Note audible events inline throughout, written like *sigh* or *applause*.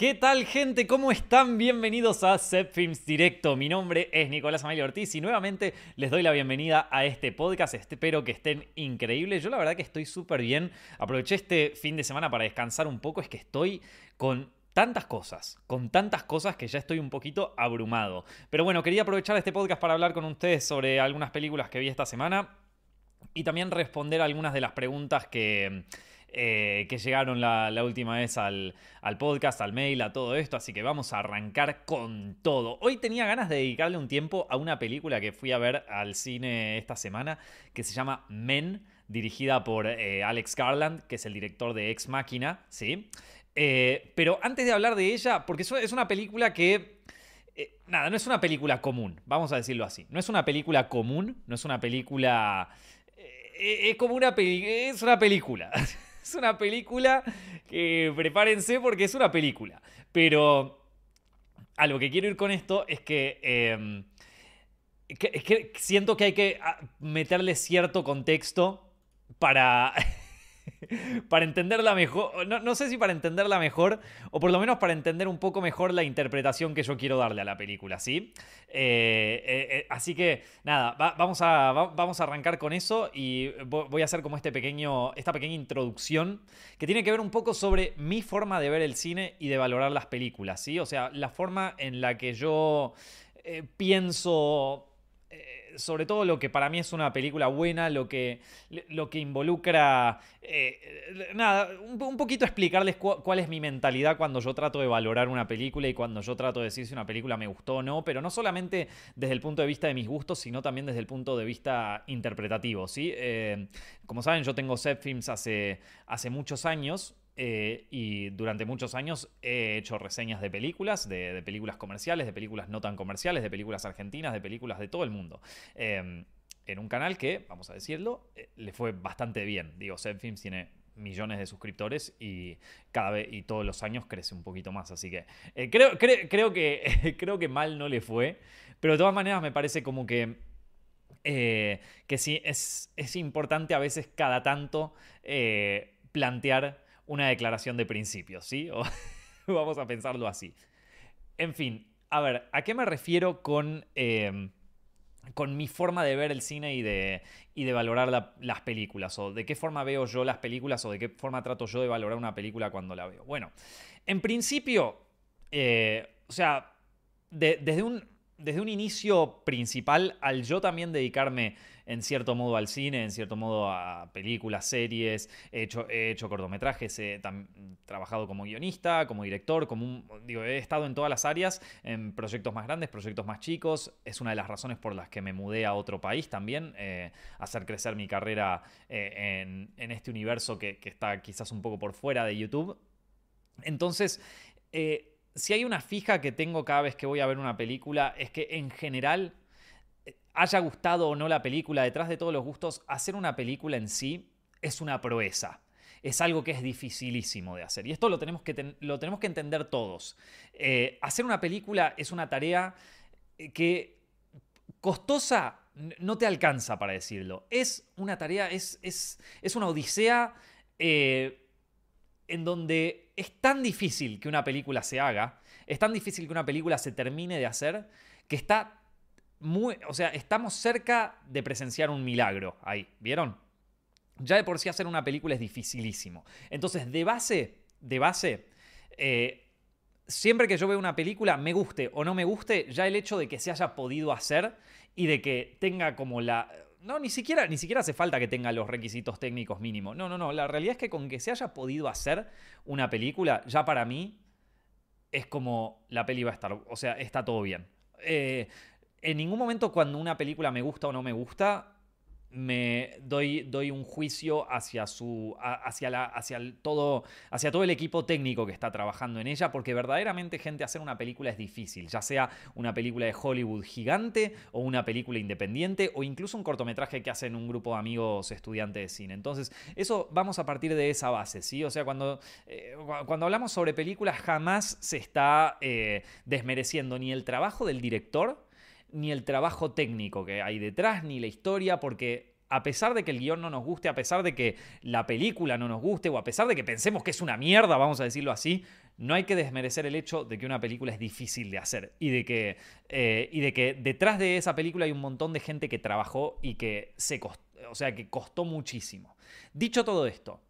¿Qué tal gente? ¿Cómo están? Bienvenidos a Set Films Directo. Mi nombre es Nicolás Amelio Ortiz y nuevamente les doy la bienvenida a este podcast. Espero que estén increíbles. Yo la verdad que estoy súper bien. Aproveché este fin de semana para descansar un poco. Es que estoy con tantas cosas, con tantas cosas que ya estoy un poquito abrumado. Pero bueno, quería aprovechar este podcast para hablar con ustedes sobre algunas películas que vi esta semana y también responder algunas de las preguntas que eh, que llegaron la, última vez al, podcast, al mail, a todo esto, así que vamos a arrancar con todo. Hoy tenía ganas de dedicarle un tiempo a una película que fui a ver al cine esta semana, que se llama Men, dirigida por eh, Alex Garland, que es el director de Ex Machina, ¿sí? Eh, pero antes de hablar de ella, porque es una película que... nada, no es una película común, vamos a decirlo así. No es una película común, no es una película... es como una, es una película. *laughs* es una película que prepárense porque es una película. Pero a lo que quiero ir con esto es que, es que siento que hay que ah, meterle cierto contexto para *laughs* para entenderla mejor, no, sé si para entenderla mejor, o por lo menos para entender un poco mejor la interpretación que yo quiero darle a la película, ¿sí? Eh, eh, eh, así que, nada, vamos, a, vamos a arrancar con eso y voy a hacer como este pequeño, esta pequeña introducción que tiene que ver un poco sobre mi forma de ver el cine y de valorar las películas, ¿sí? O sea, la forma en la que yo pienso sobre todo lo que para mí es una película buena, lo que, lo que involucra, eh, nada, un, poquito explicarles cuál es mi mentalidad cuando yo trato de valorar una película y cuando yo trato de decir si una película me gustó o no, pero no solamente desde el punto de vista de mis gustos, sino también desde el punto de vista interpretativo, ¿sí? Eh, como saben, yo tengo set films hace, hace muchos años, eh, y durante muchos años he hecho reseñas de películas, de, películas comerciales, de películas no tan comerciales, de películas argentinas, de películas de todo el mundo. Em, en un canal que, vamos a decirlo, eh, le fue bastante bien. Digo, Films tiene millones de suscriptores y cada vez y todos los años crece un poquito más. Así que eh, creo, creo, que *laughs* creo que mal no le fue. Pero de todas maneras me parece como que. que sí, es, es, importante a veces cada tanto plantear una declaración de principios, ¿sí? *laughs* O, vamos a pensarlo así. En fin, a ver, ¿a qué me refiero con, em, con mi forma de ver el cine y de, y de valorar las películas? ¿O de qué forma veo yo las películas o de qué forma trato yo de valorar una película cuando la veo? Bueno, en principio, eh, o sea, desde un desde un inicio principal, al yo también dedicarme en cierto modo al cine, en cierto modo a películas, series, he hecho, he hecho cortometrajes, he trabajado como guionista, como director, como un, digo, he estado en todas las áreas, en proyectos más grandes, proyectos más chicos. Es una de las razones por las que me mudé a otro país también, eh, hacer crecer mi carrera eh, en, este universo que, está quizás un poco por fuera de YouTube. Entonces, eh, si hay una fija que tengo cada vez que voy a ver una película, es que en general, haya gustado o no la película, detrás de todos los gustos, hacer una película en sí es una proeza. Es algo que es dificilísimo de hacer. Y esto lo tenemos que, lo tenemos que entender todos. Eh, hacer una película es una tarea eh, que costosa no te alcanza para decirlo. Es una tarea, es, es, es una odisea en donde es tan difícil que una película se haga, es tan difícil que una película se termine de hacer, que está o sea, estamos cerca de presenciar un milagro ahí, ¿vieron? Ya de por sí hacer una película es dificilísimo. Entonces, de base, de base, eh, siempre que yo veo una película, me guste o no me guste, ya el hecho de que se haya podido hacer y de que tenga como la no, ni siquiera, ni siquiera hace falta que tenga los requisitos técnicos mínimos. No, no, no. La realidad es que con que se haya podido hacer una película, ya para mí es como la peli va a estar. O sea, está todo bien. Eh, en ningún momento cuando una película me gusta o no me gusta, me doy, doy un juicio hacia, su, hacia, la, hacia, el, todo, hacia todo el equipo técnico que está trabajando en ella, porque verdaderamente, gente, hacer una película es difícil, ya sea una película de Hollywood gigante o una película independiente o incluso un cortometraje que hacen un grupo de amigos estudiantes de cine. Entonces, eso vamos a partir de esa base, ¿sí? O sea, cuando, eh, cuando hablamos sobre películas, jamás se está eh, desmereciendo ni el trabajo del director, ni el trabajo técnico que hay detrás, ni la historia, porque a pesar de que el guion no nos guste, a pesar de que la película no nos guste, o a pesar de que pensemos que es una mierda, vamos a decirlo así, no hay que desmerecer el hecho de que una película es difícil de hacer y de que, eh, y de que detrás de esa película hay un montón de gente que trabajó y que se costó, o sea, que costó muchísimo. Dicho todo esto,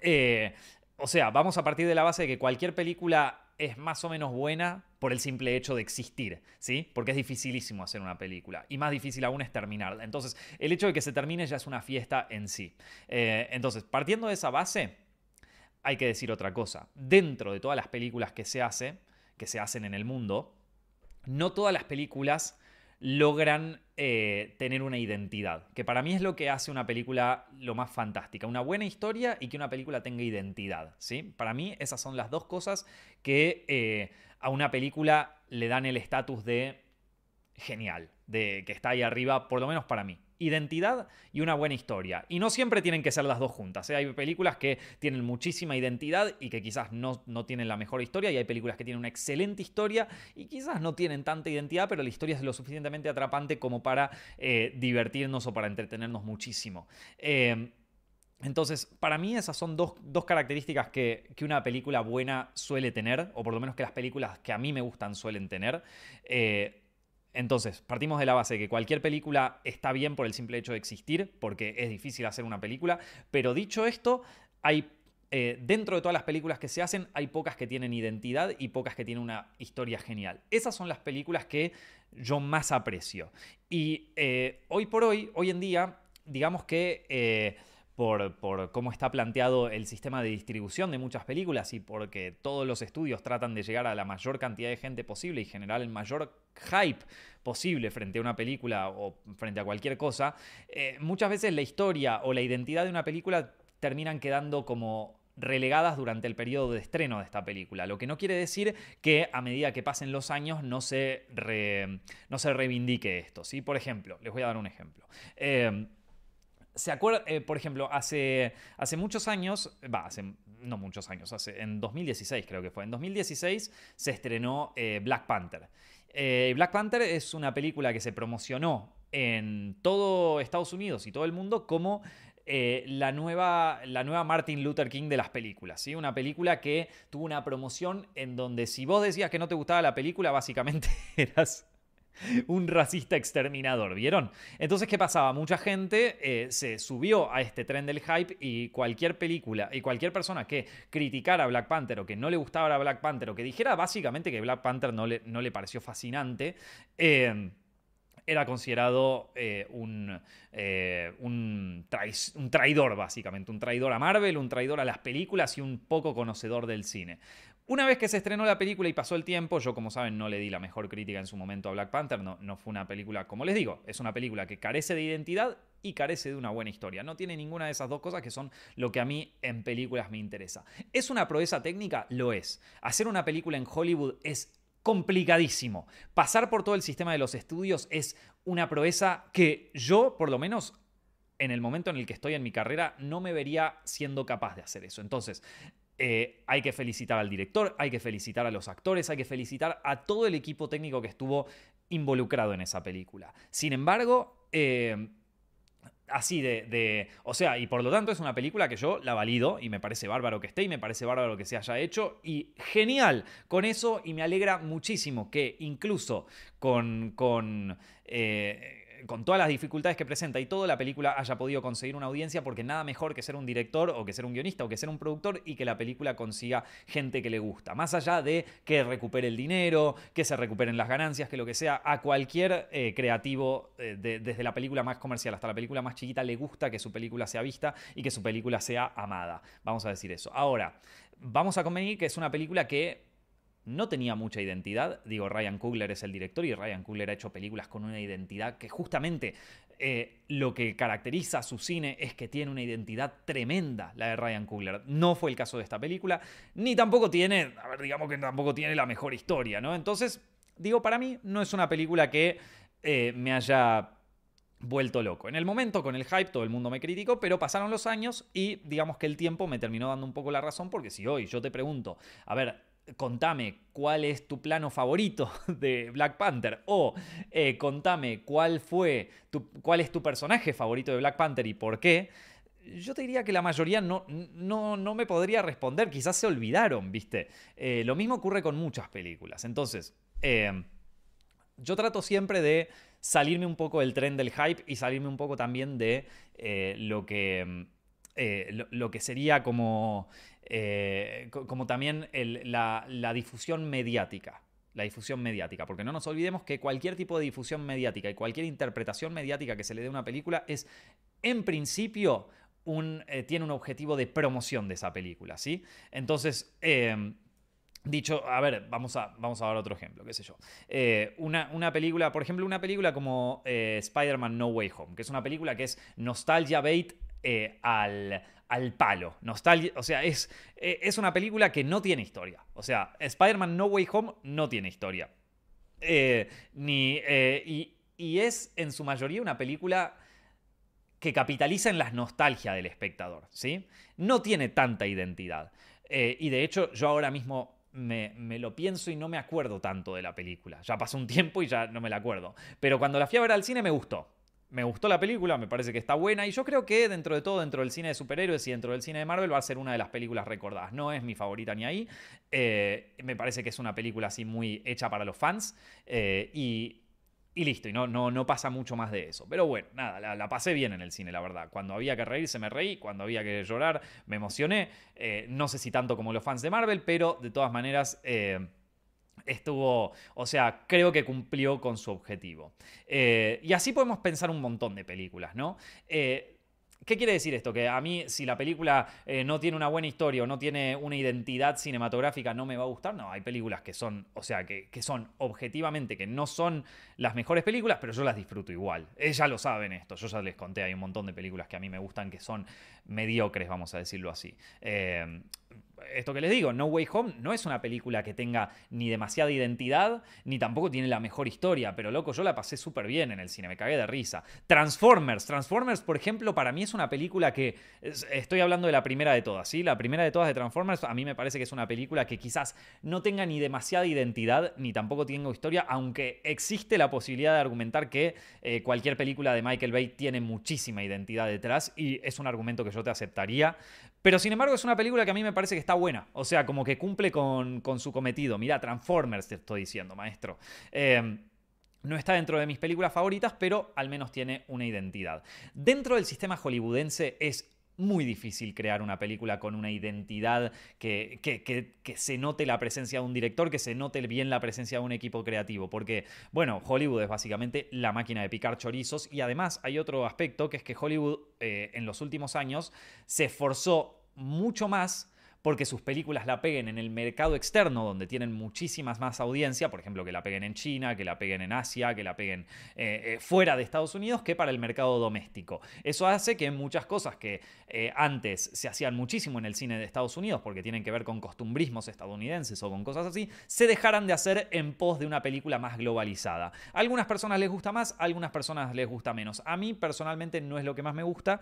eh, o sea, vamos a partir de la base de que cualquier película es más o menos buena por el simple hecho de existir, ¿sí? Porque es dificilísimo hacer una película y más difícil aún es terminarla. Entonces, el hecho de que se termine ya es una fiesta en sí. Eh, entonces, partiendo de esa base, hay que decir otra cosa. Dentro de todas las películas que se hace, que se hacen en el mundo, no todas las películas logran eh, tener una identidad, que para mí es lo que hace una película lo más fantástica, una buena historia y que una película tenga identidad, ¿sí? Para mí esas son las dos cosas que eh, a una película le dan el estatus de genial, de que está ahí arriba, por lo menos para mí identidad y una buena historia. Y no siempre tienen que ser las dos juntas. ¿eh? Hay películas que tienen muchísima identidad y que quizás no, no, tienen la mejor historia. Y hay películas que tienen una excelente historia y quizás no tienen tanta identidad, pero la historia es lo suficientemente atrapante como para eh, divertirnos o para entretenernos muchísimo. Eh, entonces, para mí esas son dos, características que, que, una película buena suele tener, o por lo menos que las películas que a mí me gustan suelen tener. Entonces, partimos de la base que cualquier película está bien por el simple hecho de existir, porque es difícil hacer una película, pero dicho esto, hay eh, dentro de todas las películas que se hacen, hay pocas que tienen identidad y pocas que tienen una historia genial. Esas son las películas que yo más aprecio. Y eh, hoy por hoy, hoy en día, digamos que eh, por, cómo está planteado el sistema de distribución de muchas películas y porque todos los estudios tratan de llegar a la mayor cantidad de gente posible y generar el mayor hype posible frente a una película o frente a cualquier cosa, eh, muchas veces la historia o la identidad de una película terminan quedando como relegadas durante el periodo de estreno de esta película, lo que no quiere decir que a medida que pasen los años no se, no se reivindique esto. ¿sí? Por ejemplo, les voy a dar un ejemplo. Eh, ¿Se acuerda, eh, por ejemplo, hace, hace muchos años, va, hace, no muchos años, hace, en 2016 creo que fue, en 2016 se estrenó eh, Black Panther. Eh, Black Panther es una película que se promocionó en todo Estados Unidos y todo el mundo como la, nueva, la nueva Martin Luther King de las películas. ¿sí? Una película que tuvo una promoción en donde si vos decías que no te gustaba la película, básicamente *laughs* eras *laughs* un racista exterminador, ¿vieron? Entonces, ¿qué pasaba? Mucha gente eh, se subió a este tren del hype y cualquier película y cualquier persona que criticara a Black Panther o que no le gustaba a Black Panther o que dijera básicamente que Black Panther no le, no le pareció fascinante, eh, era considerado eh, un, un, un, traidor, básicamente. Un traidor a Marvel, un traidor a las películas y un poco conocedor del cine. Una vez que se estrenó la película y pasó el tiempo, yo como saben no le di la mejor crítica en su momento a Black Panther, no, no fue una película, como les digo, es una película que carece de identidad y carece de una buena historia. No tiene ninguna de esas dos cosas que son lo que a mí en películas me interesa. ¿Es una proeza técnica? Lo es. Hacer una película en Hollywood es complicadísimo. Pasar por todo el sistema de los estudios es una proeza que yo, por lo menos, en el momento en el que estoy en mi carrera, no me vería siendo capaz de hacer eso. Entonces, eh, hay que felicitar al director, hay que felicitar a los actores, hay que felicitar a todo el equipo técnico que estuvo involucrado en esa película. Sin embargo, eh, así de, O sea, y por lo tanto es una película que yo la valido y me parece bárbaro que esté y me parece bárbaro que se haya hecho y genial con eso y me alegra muchísimo que incluso con... con eh, con todas las dificultades que presenta y todo, la película haya podido conseguir una audiencia, porque nada mejor que ser un director o que ser un guionista o que ser un productor y que la película consiga gente que le gusta. Más allá de que recupere el dinero, que se recuperen las ganancias, que lo que sea, a cualquier eh, creativo, eh, desde la película más comercial hasta la película más chiquita, le gusta que su película sea vista y que su película sea amada. Vamos a decir eso. Ahora, vamos a convenir que es una película que no tenía mucha identidad. Digo, Ryan Coogler es el director y Ryan Coogler ha hecho películas con una identidad que justamente eh, lo que caracteriza a su cine es que tiene una identidad tremenda, la de Ryan Coogler. No fue el caso de esta película, ni tampoco tiene, a ver, digamos que tampoco tiene la mejor historia, ¿no? Entonces, digo, para mí no es una película que eh, me haya vuelto loco. En el momento, con el hype, todo el mundo me criticó, pero pasaron los años y digamos que el tiempo me terminó dando un poco la razón, porque si hoy yo te pregunto, a ver, contame cuál es tu plano favorito *laughs* de Black Panther o eh, contame cuál fue tu, cuál es tu personaje favorito de Black Panther y por qué, yo te diría que la mayoría no, no, no me podría responder, quizás se olvidaron, ¿viste? Eh, lo mismo ocurre con muchas películas. Entonces, eh, yo trato siempre de salirme un poco del tren del hype y salirme un poco también de lo que... lo, que sería como eh, como también la, difusión mediática. La difusión mediática, porque no nos olvidemos que cualquier tipo de difusión mediática y cualquier interpretación mediática que se le dé a una película es, en principio, eh, tiene un objetivo de promoción de esa película, ¿sí? Entonces, Dicho, a ver, vamos a, vamos a dar otro ejemplo, qué sé yo. Eh, una, una, película, por ejemplo, una película como Spider-Man No Way Home, que es una película que es nostalgia bait al, al palo. Nostalgia. O sea, es, eh, es una película que no tiene historia. O sea, Spider-Man No Way Home no tiene historia. Eh, ni, eh, y, y, es en su mayoría una película que capitaliza en la nostalgia del espectador. ¿sí? No tiene tanta identidad. y de hecho, yo ahora mismo me, me, lo pienso y no me acuerdo tanto de la película. Ya pasó un tiempo y ya no me la acuerdo. Pero cuando la fui a ver al cine me gustó me gustó la película, me parece que está buena y yo creo que dentro de todo, dentro del cine de superhéroes y dentro del cine de Marvel va a ser una de las películas recordadas. No es mi favorita ni ahí, eh, me parece que es una película así muy hecha para los fans eh, y, listo, y no, no, no pasa mucho más de eso. Pero bueno, nada, la, pasé bien en el cine, la verdad. Cuando había que reírse me reí, cuando había que llorar me emocioné. Eh, no sé si tanto como los fans de Marvel, pero de todas maneras estuvo, o sea, creo que cumplió con su objetivo. Eh, y así podemos pensar un montón de películas, ¿no? Eh, ¿Qué quiere decir esto? Que a mí, si la película eh, no tiene una buena historia o no tiene una identidad cinematográfica, no me va a gustar. No, hay películas que son, o sea, que, son objetivamente, que no son las mejores películas, pero yo las disfruto igual. Ellas lo saben esto. Yo ya les conté, hay un montón de películas que a mí me gustan que son mediocres, vamos a decirlo así esto que les digo, No Way Home no es una película que tenga ni demasiada identidad, ni tampoco tiene la mejor historia, pero loco, yo la pasé súper bien en el cine, me cagué de risa. Transformers, Transformers, por ejemplo, para mí es una película que, estoy hablando de la primera de todas, ¿sí? La primera de todas de Transformers, a mí me parece que es una película que quizás no tenga ni demasiada identidad, ni tampoco tenga historia, aunque existe la posibilidad de argumentar que eh, cualquier película de Michael Bay tiene muchísima identidad detrás, y es un argumento que yo te aceptaría, pero sin embargo es una película que a mí me parece que está buena. O sea, como que cumple con, su cometido. Mira, Transformers te estoy diciendo, maestro. Eh, no está dentro de mis películas favoritas, pero al menos tiene una identidad. Dentro del sistema hollywoodense es muy difícil crear una película con una identidad que, que, se note la presencia de un director, que se note bien la presencia de un equipo creativo, porque, bueno, Hollywood es básicamente la máquina de picar chorizos y además hay otro aspecto que es que Hollywood eh, en los últimos años se esforzó mucho más porque sus películas la peguen en el mercado externo, donde tienen muchísimas más audiencia, por ejemplo, que la peguen en China, que la peguen en Asia, que la peguen eh, eh, fuera de Estados Unidos, que para el mercado doméstico. Eso hace que muchas cosas que eh, antes se hacían muchísimo en el cine de Estados Unidos, porque tienen que ver con costumbrismos estadounidenses o con cosas así, se dejaran de hacer en pos de una película más globalizada. A algunas personas les gusta más, a algunas personas les gusta menos. A mí personalmente no es lo que más me gusta,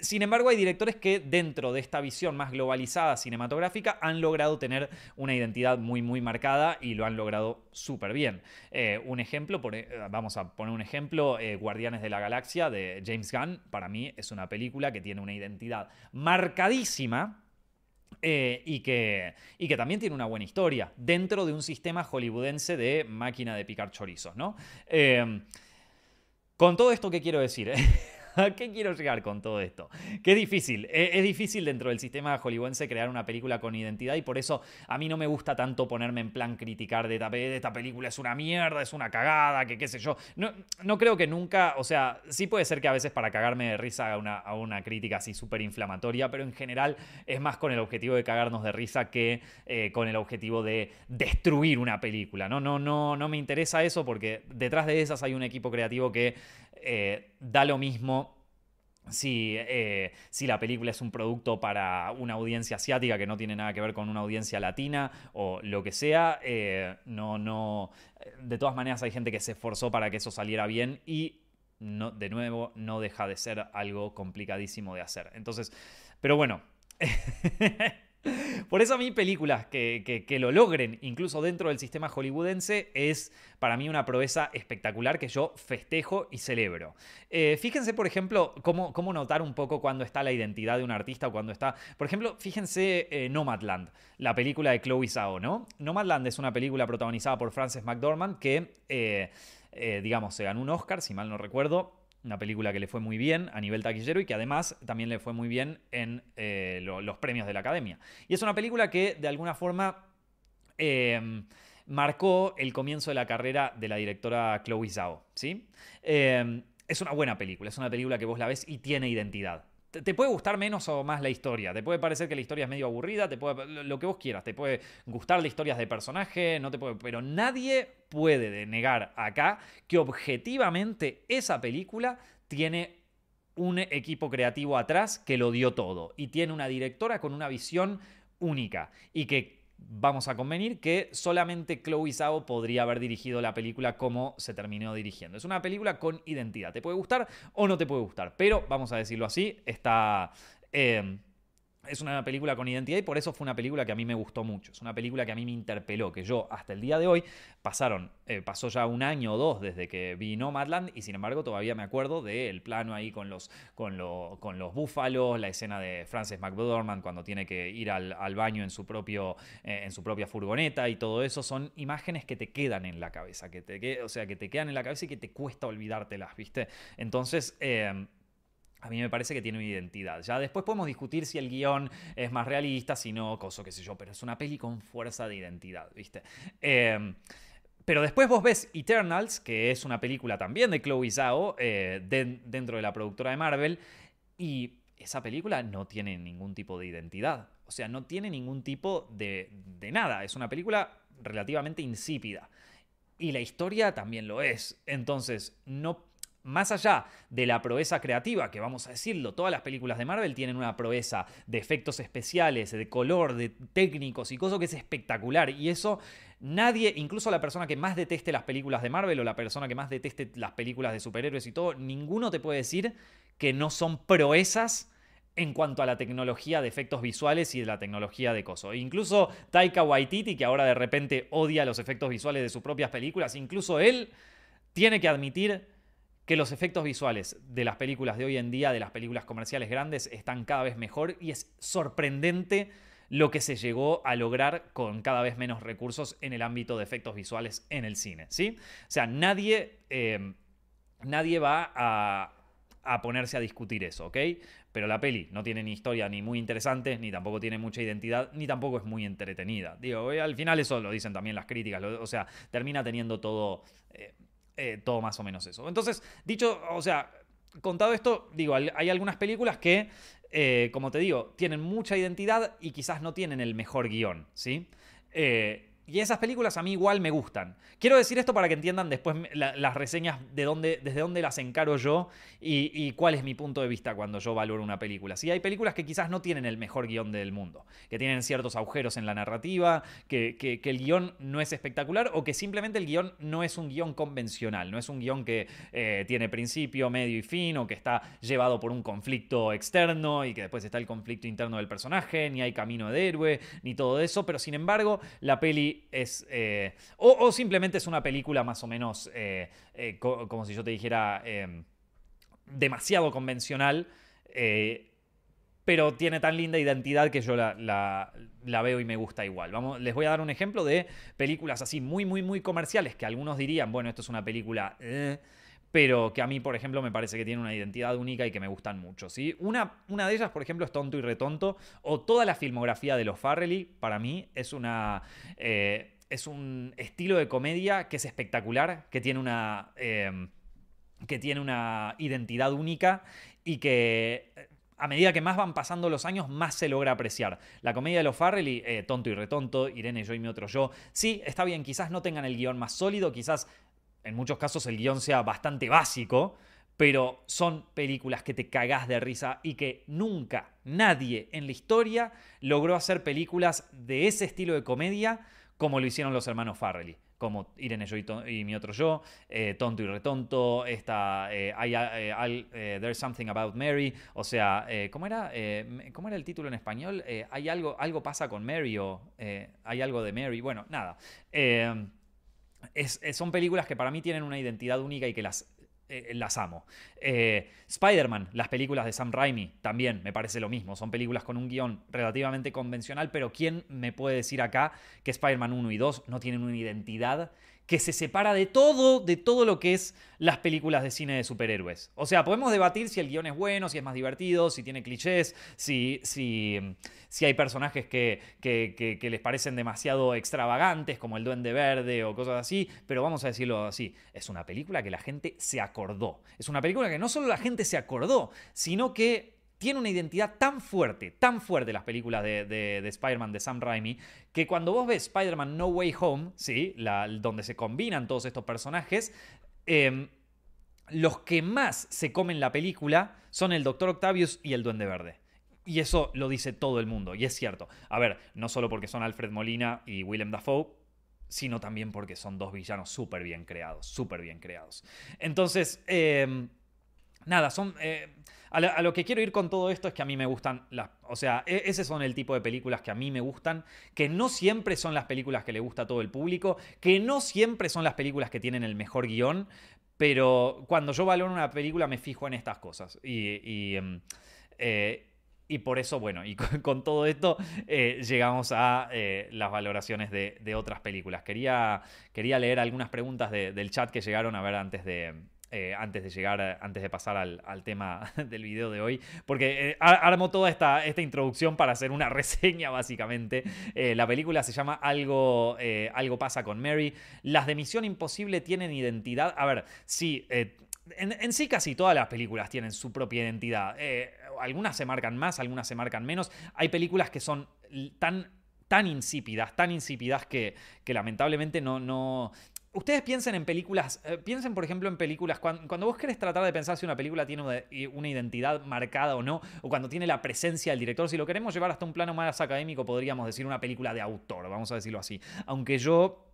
sin embargo, hay directores que dentro de esta visión más globalizada cinematográfica han logrado tener una identidad muy, muy marcada y lo han logrado súper bien. Eh, un ejemplo, e, vamos a poner un ejemplo, eh, Guardianes de la Galaxia de James Gunn, para mí es una película que tiene una identidad marcadísima. Eh, y, que, y que también tiene una buena historia dentro de un sistema hollywoodense de máquina de picar chorizos, ¿no? con todo esto, ¿qué quiero decir? *laughs* ¿A *laughs* qué quiero llegar con todo esto? Es difícil. E, es, difícil dentro del sistema hollywoodense crear una película con identidad y por eso a mí no me gusta tanto ponerme en plan criticar de esta, de esta película es una mierda, es una cagada, que qué sé yo. No, no creo que nunca, o sea, sí puede ser que a veces para cagarme de risa a una crítica así súper inflamatoria, pero en general es más con el objetivo de cagarnos de risa que eh, con el objetivo de destruir una película. No, no, no, no me interesa eso porque detrás de esas hay un equipo creativo que eh, da lo mismo si, eh, si, la película es un producto para una audiencia asiática que no tiene nada que ver con una audiencia latina o lo que sea, eh, no, no, de todas maneras hay gente que se esforzó para que eso saliera bien y no, de nuevo no deja de ser algo complicadísimo de hacer. Entonces, pero bueno. *laughs* Por eso a mí películas que, lo logren, incluso dentro del sistema hollywoodense, es para mí una proeza espectacular que yo festejo y celebro. Eh, fíjense, por ejemplo, cómo, cómo, notar un poco cuando está la identidad de un artista o cuando está... Por ejemplo, fíjense eh, Nomadland, la película de Chloe Zhao, ¿no? Nomadland es una película protagonizada por Frances McDormand que, eh, digamos, se ganó un Oscar, si mal no recuerdo, una película que le fue muy bien a nivel taquillero y que además también le fue muy bien en eh, los premios de la Academia. Y es una película que de alguna forma em, marcó el comienzo de la carrera de la directora Chloe Zhao. ¿sí? Em, es una buena película, es una película que vos la ves y tiene identidad. Te, puede gustar menos o más la historia, te puede parecer que la historia es medio aburrida, te puede, lo que vos quieras, te puede gustar las historias de personaje, no te puede, pero nadie puede negar acá que objetivamente esa película tiene un equipo creativo atrás que lo dio todo y tiene una directora con una visión única y que vamos a convenir que solamente Chloe Zhao podría haber dirigido la película como se terminó dirigiendo. Es una película con identidad. Te puede gustar o no te puede gustar, pero vamos a decirlo así, está... Eh, es una película con identidad y por eso fue una película que a mí me gustó mucho. Es una película que a mí me interpeló, que yo hasta el día de hoy pasaron, eh, pasó ya un año o dos desde que vi Nomadland y sin embargo todavía me acuerdo del plano ahí con los, con, con los búfalos, la escena de Frances McDormand cuando tiene que ir al, baño en su, propio, eh, en su propia furgoneta y todo eso son imágenes que te quedan en la cabeza, que te, o sea, que te quedan en la cabeza y que te cuesta olvidártelas, ¿viste? Entonces... Eh, a mí me parece que tiene una identidad. Ya después podemos discutir si el guion es más realista, si no, cosa qué sé yo, pero es una peli con fuerza de identidad, ¿viste? Em, pero después vos ves Eternals, que es una película también de Chloe Zhao, eh, dentro de la productora de Marvel, y esa película no tiene ningún tipo de identidad. O sea, no tiene ningún tipo de, de nada. Es una película relativamente insípida. Y la historia también lo es. Entonces, no más allá de la proeza creativa, que vamos a decirlo, todas las películas de Marvel tienen una proeza de efectos especiales, de color, de técnicos y cosas que es espectacular. Y eso nadie, incluso la persona que más deteste las películas de Marvel o la persona que más deteste las películas de superhéroes y todo, ninguno te puede decir que no son proezas en cuanto a la tecnología de efectos visuales y de la tecnología de coso. Incluso Taika Waititi, que ahora de repente odia los efectos visuales de sus propias películas, incluso él tiene que admitir que los efectos visuales de las películas de hoy en día, de las películas comerciales grandes, están cada vez mejor y es sorprendente lo que se llegó a lograr con cada vez menos recursos en el ámbito de efectos visuales en el cine, ¿sí? O sea, nadie, eh, nadie va a, ponerse a discutir eso, ¿ok? Pero la peli no tiene ni historia ni muy interesante, ni tampoco tiene mucha identidad, ni tampoco es muy entretenida. Digo, eh, al final eso lo dicen también las críticas, o sea, termina teniendo todo... Eh, eh, todo más o menos eso. Entonces, dicho, o sea, contado esto, digo, hay algunas películas que, eh, como te digo, tienen mucha identidad y quizás no tienen el mejor guion, ¿sí? Eh, y esas películas a mí igual me gustan. Quiero decir esto para que entiendan después las reseñas de dónde, desde dónde las encaro yo y, cuál es mi punto de vista cuando yo valoro una película. Si hay películas que quizás no tienen el mejor guion del mundo, que tienen ciertos agujeros en la narrativa, que, el guion no es espectacular o que simplemente el guion no es un guion convencional, no es un guion que eh, tiene principio, medio y fin o que está llevado por un conflicto externo y que después está el conflicto interno del personaje, ni hay camino de héroe, ni todo eso, pero sin embargo la peli es... Eh, o, simplemente es una película más o menos, eh, eh, como si yo te dijera, em, demasiado convencional, pero tiene tan linda identidad que yo la, veo y me gusta igual. Vamos, les voy a dar un ejemplo de películas así muy, muy, muy comerciales que algunos dirían, bueno, esto es una película pero que a mí, por ejemplo, me parece que tiene una identidad única y que me gustan mucho. ¿sí? Una, una de ellas, por ejemplo, es Tonto y Retonto, o toda la filmografía de los Farrelly, para mí es una... Eh, es un estilo de comedia que es espectacular, que tiene una, em, que tiene una identidad única y que eh, a medida que más van pasando los años, más se logra apreciar. La comedia de los Farrelly, eh, tonto y retonto, Irene, yo y mi otro yo, sí, está bien, quizás no tengan el guion más sólido, quizás en muchos casos el guion sea bastante básico, pero son películas que te cagás de risa y que nunca nadie en la historia logró hacer películas de ese estilo de comedia como lo hicieron los hermanos Farrelly como Irene yo y, mi otro yo, eh, Tonto y Retonto, esta, eh, eh, There's Something About Mary, o sea, ¿cómo, era, ¿cómo era el título en español? hay algo, algo pasa con Mary o hay algo de Mary, bueno, nada. Son películas que para mí tienen una identidad única y que las eh, las amo. Eh, Spider-Man, las películas de Sam Raimi, también me parece lo mismo. Son películas con un guion relativamente convencional, pero ¿quién me puede decir acá que Spider-Man 1 y 2 no tienen una identidad que se separa de todo, de todo lo que es las películas de cine de superhéroes. O sea, podemos debatir si el guion es bueno, si es más divertido, si tiene clichés, si, si, si hay personajes que, que, les parecen demasiado extravagantes, como el Duende Verde o cosas así, pero vamos a decirlo así, es una película que la gente se acordó. Es una película que no solo la gente se acordó, sino que tiene una identidad tan fuerte, tan fuerte las películas de, Spider-Man de Sam Raimi, que cuando vos ves Spider-Man No Way Home, ¿sí? La, donde se combinan todos estos personajes, em, los que más se comen la película son el Doctor Octavius y el Duende Verde. Y eso lo dice todo el mundo, y es cierto. A ver, no solo porque son Alfred Molina y Willem Dafoe, sino también porque son dos villanos súper bien creados, súper bien creados. Entonces, em, nada, son... Eh, a lo, que quiero ir con todo esto es que a mí me gustan las... O sea, e, ese son el tipo de películas que a mí me gustan, que no siempre son las películas que le gusta a todo el público, que no siempre son las películas que tienen el mejor guion, pero cuando yo valoro una película me fijo en estas cosas. Y... Em, eh, y por eso, bueno, y *laughs* con, todo esto eh, llegamos a las valoraciones de, otras películas. Quería, quería leer algunas preguntas del chat que llegaron a ver antes de, eh, antes de llegar, antes de pasar al, tema *laughs* del video de hoy, porque eh, armo toda esta, esta, introducción para hacer una *laughs* reseña básicamente. Eh, la película se llama Algo, Algo pasa con Mary. Las de Misión Imposible tienen identidad. A ver, sí, en, sí casi todas las películas tienen su propia identidad. algunas se marcan más, algunas se marcan menos. Hay películas que son tan tan insípidas, tan insípidas que, lamentablemente no, Ustedes piensen en películas, eh, piensen por ejemplo en películas, cuando, vos querés tratar de pensar si una película tiene una, identidad marcada o no, o cuando tiene la presencia del director, si lo queremos llevar hasta un plano más académico, podríamos decir una película de autor, vamos a decirlo así. Aunque yo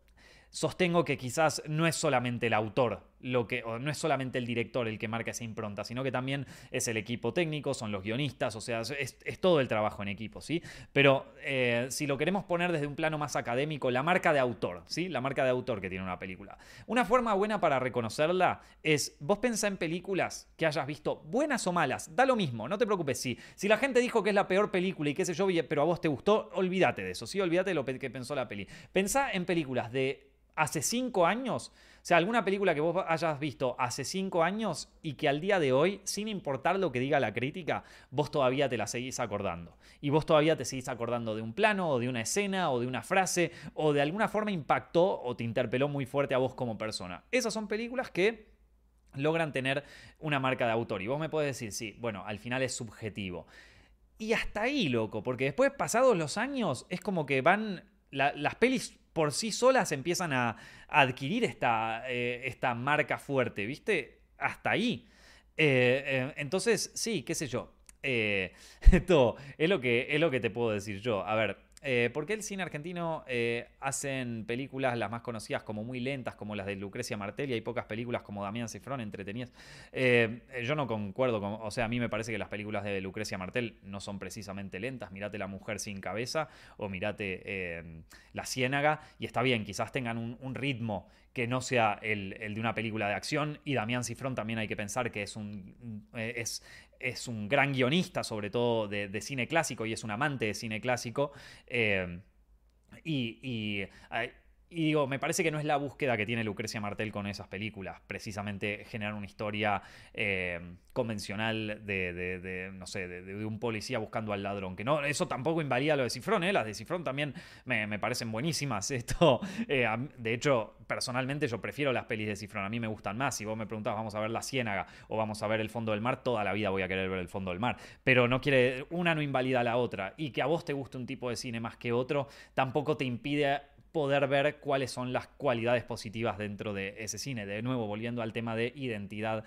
sostengo que quizás no es solamente el autor lo que, no es solamente el director el que marca esa impronta, sino que también es el equipo técnico, son los guionistas, o sea, es, todo el trabajo en equipo, ¿sí? Pero eh, si lo queremos poner desde un plano más académico, la marca de autor, ¿sí? La marca de autor que tiene una película. Una forma buena para reconocerla es, vos pensá en películas que hayas visto, buenas o malas, da lo mismo, no te preocupes, sí. Si la gente dijo que es la peor película y qué sé yo, pero a vos te gustó, olvídate de eso, ¿sí? Olvídate de lo que pensó la peli. Pensá en películas de hace cinco años, o sea, alguna película que vos hayas visto hace cinco años y que al día de hoy, sin importar lo que diga la crítica, vos todavía te la seguís acordando. Y vos todavía te seguís acordando de un plano o de una escena o de una frase o de alguna forma impactó o te interpeló muy fuerte a vos como persona. Esas son películas que logran tener una marca de autor. Y vos me podés decir, sí, bueno, al final es subjetivo. Y hasta ahí, loco, porque después, pasados los años, es como que van. Las pelis por sí solas empiezan a, adquirir esta, eh, esta, marca fuerte, ¿viste? Hasta ahí. Eh, eh, entonces, sí, qué sé yo. *laughs* esto es lo, que, es lo que te puedo decir yo. A ver, eh, ¿Por qué el cine argentino eh, hacen películas las más conocidas como muy lentas, como las de Lucrecia Martel, y hay pocas películas como Damián Cifrón entretenidas? Eh, yo no concuerdo con. O sea, a mí me parece que las películas de Lucrecia Martel no son precisamente lentas. Mirate La Mujer sin Cabeza o mirate La Ciénaga, y está bien, quizás tengan un, ritmo que no sea el, de una película de acción. Y Damián Cifrón también hay que pensar que es un. es, es un gran guionista, sobre todo de, cine clásico, y es un amante de cine clásico. Eh, y, y digo, me parece que no es la búsqueda que tiene Lucrecia Martel con esas películas, precisamente generar una historia eh, convencional de, no sé, de, un policía buscando al ladrón. Que no, eso tampoco invalida lo de Cifrón, ¿eh? Las de Cifrón también me, parecen buenísimas. *laughs* Esto, eh, de hecho, personalmente yo prefiero las pelis de Cifrón, a mí me gustan más. Si vos me preguntás, vamos a ver La Ciénaga o vamos a ver El Fondo del Mar, toda la vida voy a querer ver El Fondo del Mar. Pero no quiere, una no invalida la otra. Y que a vos te guste un tipo de cine más que otro, tampoco te impide poder ver cuáles son las cualidades positivas dentro de ese cine. De nuevo, volviendo al tema de identidad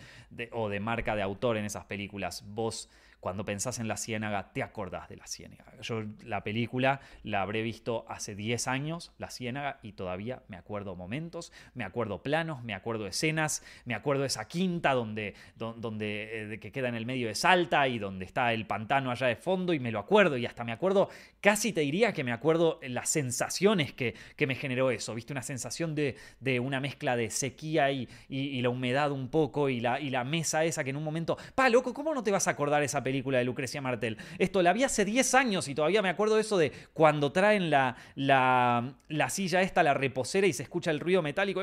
o de marca de autor en esas películas. Vos cuando pensás en la ciénaga, te acordás de la ciénaga. Yo la película la habré visto hace 10 años, la ciénaga, y todavía me acuerdo momentos, me acuerdo planos, me acuerdo escenas, me acuerdo esa quinta donde, donde eh, que queda en el medio de Salta y donde está el pantano allá de fondo, y me lo acuerdo, y hasta me acuerdo, casi te diría que me acuerdo las sensaciones que, me generó eso, ¿viste? Una sensación de, una mezcla de sequía y, y, la humedad un poco, y la, y la mesa esa que en un momento, pa, loco, ¿cómo no te vas a acordar esa película de Lucrecia Martel? Esto la vi hace 10 años y todavía me acuerdo de eso de cuando traen la, la, la silla esta, la reposera, y se escucha el ruido metálico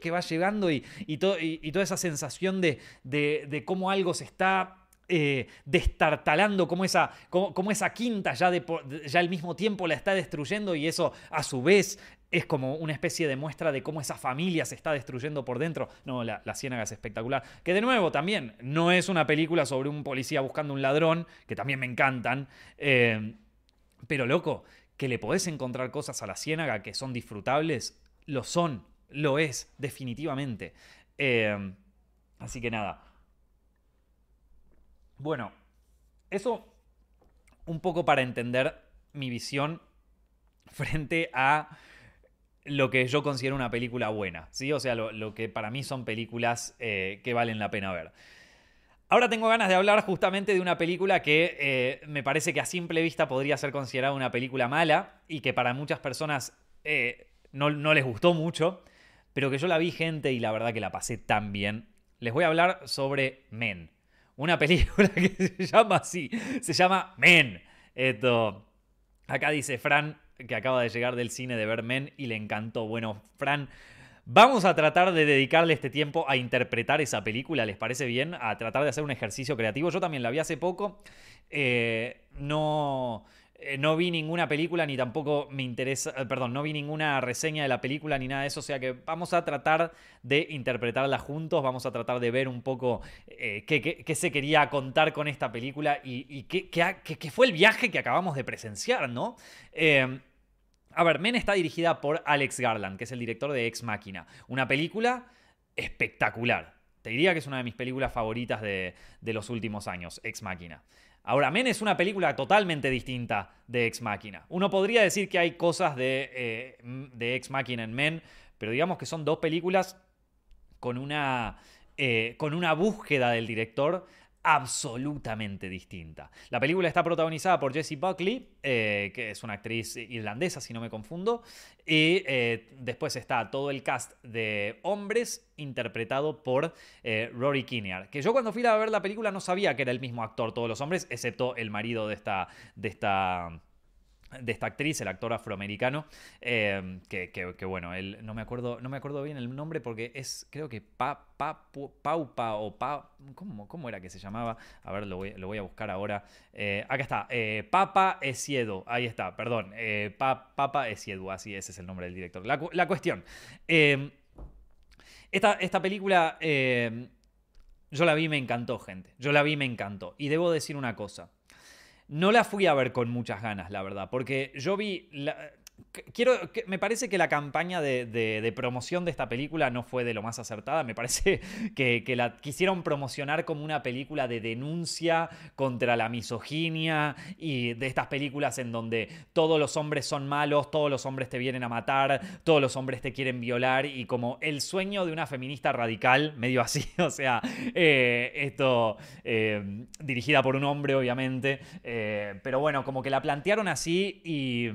que va llegando y, y, toda esa sensación de, de, cómo algo se está eh, destartalando, como esa, esa quinta ya, de, ya al mismo tiempo la está destruyendo y eso a su vez es como una especie de muestra de cómo esa familia se está destruyendo por dentro. No, la, la, Ciénaga es espectacular. Que de nuevo también no es una película sobre un policía buscando un ladrón, que también me encantan. Eh, pero loco, que le podés encontrar cosas a la Ciénaga que son disfrutables, lo son, lo es, definitivamente. Eh, así que nada. Bueno, eso un poco para entender mi visión frente a lo que yo considero una película buena, ¿sí? O sea, lo, que para mí son películas eh, que valen la pena ver. Ahora tengo ganas de hablar justamente de una película que eh, me parece que a simple vista podría ser considerada una película mala y que para muchas personas eh, no, no les gustó mucho, pero que yo la vi gente y la verdad que la pasé tan bien. Les voy a hablar sobre Men. Una *laughs* película que se llama así, se llama Men. Esto, acá dice Fran, que acaba de llegar del cine de ver Men y le encantó. Bueno, Fran, vamos a tratar de dedicarle este tiempo a interpretar esa película, ¿les parece bien? A tratar de hacer un ejercicio creativo. Yo también la vi hace poco. Eh, no eh, no vi ninguna película ni tampoco me interesa, eh, perdón, no vi ninguna reseña de la película ni nada de eso, o sea que vamos a tratar de interpretarla juntos, vamos a tratar de ver un poco eh, qué, se quería contar con esta película y, qué, fue el viaje que acabamos de presenciar, ¿no? A ver, Men está dirigida por Alex Garland, que es el director de Ex Máquina, una película espectacular. Te diría que es una de mis películas favoritas de, de los últimos años, Ex Máquina. Ahora, Men es una película totalmente distinta de Ex Máquina. Uno podría decir que hay cosas de, eh, de Ex Máquina en Men, pero digamos que son dos películas con una, eh, con una búsqueda del director absolutamente distinta. La película está protagonizada por Jessie Buckley, eh, que es una actriz irlandesa, si no me confundo, y eh, después está todo el cast de hombres interpretado por eh, Rory Kinnear, que yo cuando fui a ver la película no sabía que era el mismo actor todos los hombres, excepto el marido de esta... De esta de esta actriz, el actor afroamericano, eh, que, bueno, él, no, me acuerdo, no me acuerdo bien el nombre porque es, creo que pa, pa, Paupa o Pa, ¿cómo, ¿cómo, era que se llamaba? A ver, lo voy, a buscar ahora. Eh, acá está, eh, Papa Esiedo, ahí está, perdón, Papa Esiedo, así ese es el nombre del director. La, cuestión, esta, esta, película... yo la vi, me encantó, gente. Yo la vi, me encantó. Y debo decir una cosa. No la fui a ver con muchas ganas, la verdad, porque yo vi... La, Quiero, me parece que la campaña de, promoción de esta película no fue de lo más acertada. Me parece *laughs* que, la quisieron promocionar como una película de denuncia contra la misoginia y de estas películas en donde todos los hombres son malos, todos los hombres te vienen a matar, todos los hombres te quieren violar y como el sueño de una feminista radical, medio así, *laughs* o sea, eh, esto eh, dirigida por un hombre obviamente, eh, pero bueno, como que la plantearon así y...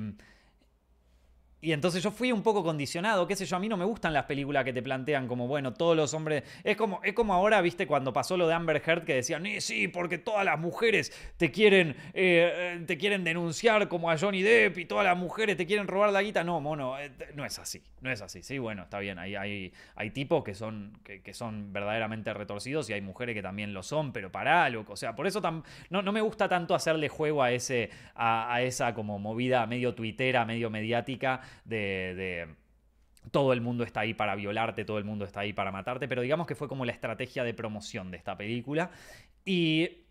Y entonces yo fui un poco condicionado, qué sé yo, a mí no me gustan las películas que te plantean como, bueno, todos los hombres... Es como, es como ahora, viste, cuando pasó lo de Amber Heard que decían, eh, sí, porque todas las mujeres te quieren, eh, te quieren denunciar como a Johnny Depp y todas las mujeres te quieren robar la guita. No, mono, eh, no es así, no es así. Sí, bueno, está bien, hay, hay, hay tipos que son, que, son verdaderamente retorcidos y hay mujeres que también lo son, pero para loco. O sea, por eso no, no, me gusta tanto hacerle juego a, ese, a, a esa como movida medio tuitera, medio mediática de, todo el mundo está ahí para violarte, todo el mundo está ahí para matarte, pero digamos que fue como la estrategia de promoción de esta película. Y,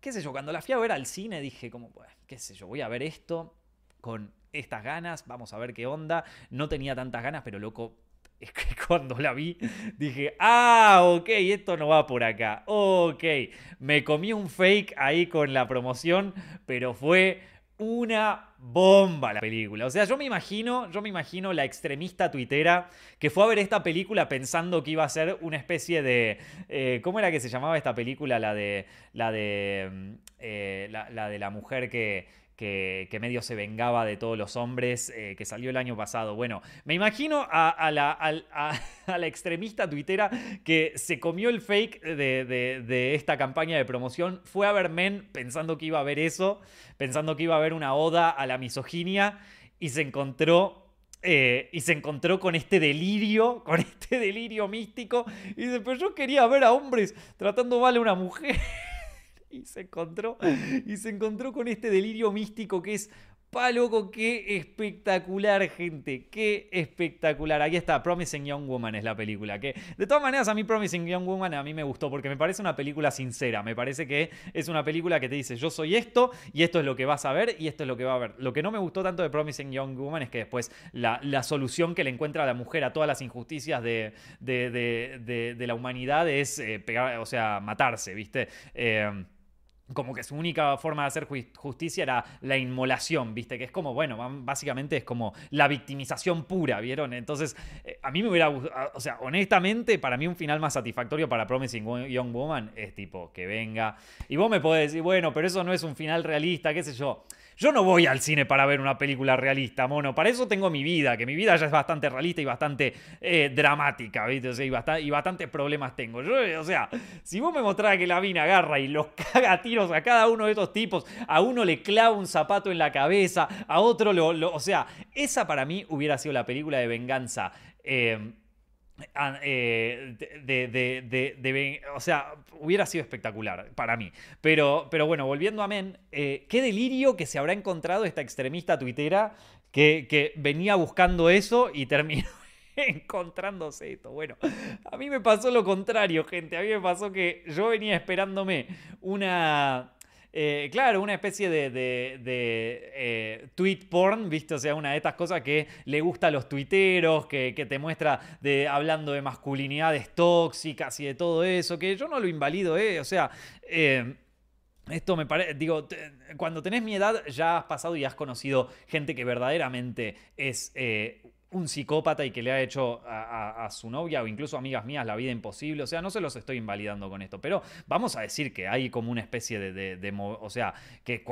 qué sé yo, cuando la fui a ver al cine dije como, pues, qué sé yo, voy a ver esto con estas ganas, vamos a ver qué onda. No tenía tantas ganas, pero loco, *laughs* es que cuando la vi dije, ah, ok, esto no va por acá. Ok, me comí un fake ahí con la promoción, pero fue una bomba la película. O sea, yo me imagino, yo me imagino la extremista tuitera que fue a ver esta película pensando que iba a ser una especie de. Eh, ¿Cómo era que se llamaba esta película? La de. La de. Mm, eh, la de la mujer que que, medio se vengaba de todos los hombres, eh, que salió el año pasado. Bueno, me imagino a, *laughs* la, extremista tuitera que se comió el fake de, esta campaña de promoción, fue a ver Men pensando que iba a ver eso, pensando que iba a ver una oda a la misoginia y se encontró eh, y se encontró con este delirio, *laughs* con este delirio místico. Y dice, pero yo quería ver a hombres tratando mal a una mujer. Y se encontró y se encontró con este delirio místico que es Pa loco, qué espectacular, gente. Qué espectacular. Ahí está, Promising Young Woman es la película. Que de todas maneras, a mí Promising Young Woman a mí me gustó porque me parece una película sincera. Me parece que es una película que te dice, yo soy esto y esto es lo que vas a ver y esto es lo que va a ver. Lo que no me gustó tanto de Promising Young Woman es que después la, solución que le encuentra la mujer a todas las injusticias de, de, la humanidad es eh, pegar, o sea, matarse, ¿viste? Eh, como que su única forma de hacer justicia era la inmolación, ¿viste? Que es como, bueno, básicamente es como la victimización pura, ¿vieron? Entonces, eh, a mí me hubiera gustado, o sea, honestamente, para mí un final más satisfactorio para Promising Young Woman es tipo, que venga. Y vos me podés decir, bueno, pero eso no es un final realista, qué sé yo. Yo no voy al cine para ver una película realista, mono. Para eso tengo mi vida, que mi vida ya es bastante realista y bastante eh, dramática, ¿viste? y, bastante, y bastantes problemas tengo. Yo, o sea, si vos me mostrara que la vina agarra y los *laughs* caga a tiros a cada uno de estos tipos, a uno le clava un zapato en la cabeza, a otro lo. lo o sea, esa para mí hubiera sido la película de venganza. Eh, eh, o sea, hubiera sido espectacular para mí. Pero, pero bueno, volviendo a Men, eh, qué delirio que se habrá encontrado esta extremista tuitera que, que venía buscando eso y terminó *laughs* encontrándose esto. Bueno, a mí me pasó lo contrario, gente. A mí me pasó que yo venía esperándome una, eh, claro, una especie de, eh, tweet porn, ¿viste? O sea, una de estas cosas que le gusta a los tuiteros, que, te muestra de, hablando de masculinidades tóxicas y de todo eso, que yo no lo invalido, ¿eh? O sea... Eh, esto me parece, digo, cuando tenés mi edad ya has pasado y has conocido gente que verdaderamente es un psicópata y que le ha hecho a, su novia o incluso amigas mías la vida imposible. O sea, no se los estoy invalidando con esto, pero vamos a decir que hay como una especie de... o sea, que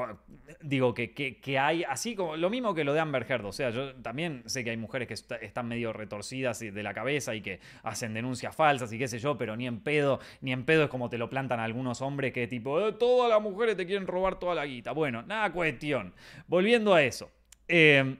digo, que, que, hay, así como lo mismo que lo de Amber Heard. O sea, yo también sé que hay mujeres que están medio retorcidas de la cabeza y que hacen denuncias falsas y qué sé yo, pero ni en pedo, ni en pedo es como te lo plantan algunos hombres que tipo, eh, todas las mujeres te quieren robar toda la guita. Bueno, nada cuestión. Volviendo a eso. Eh,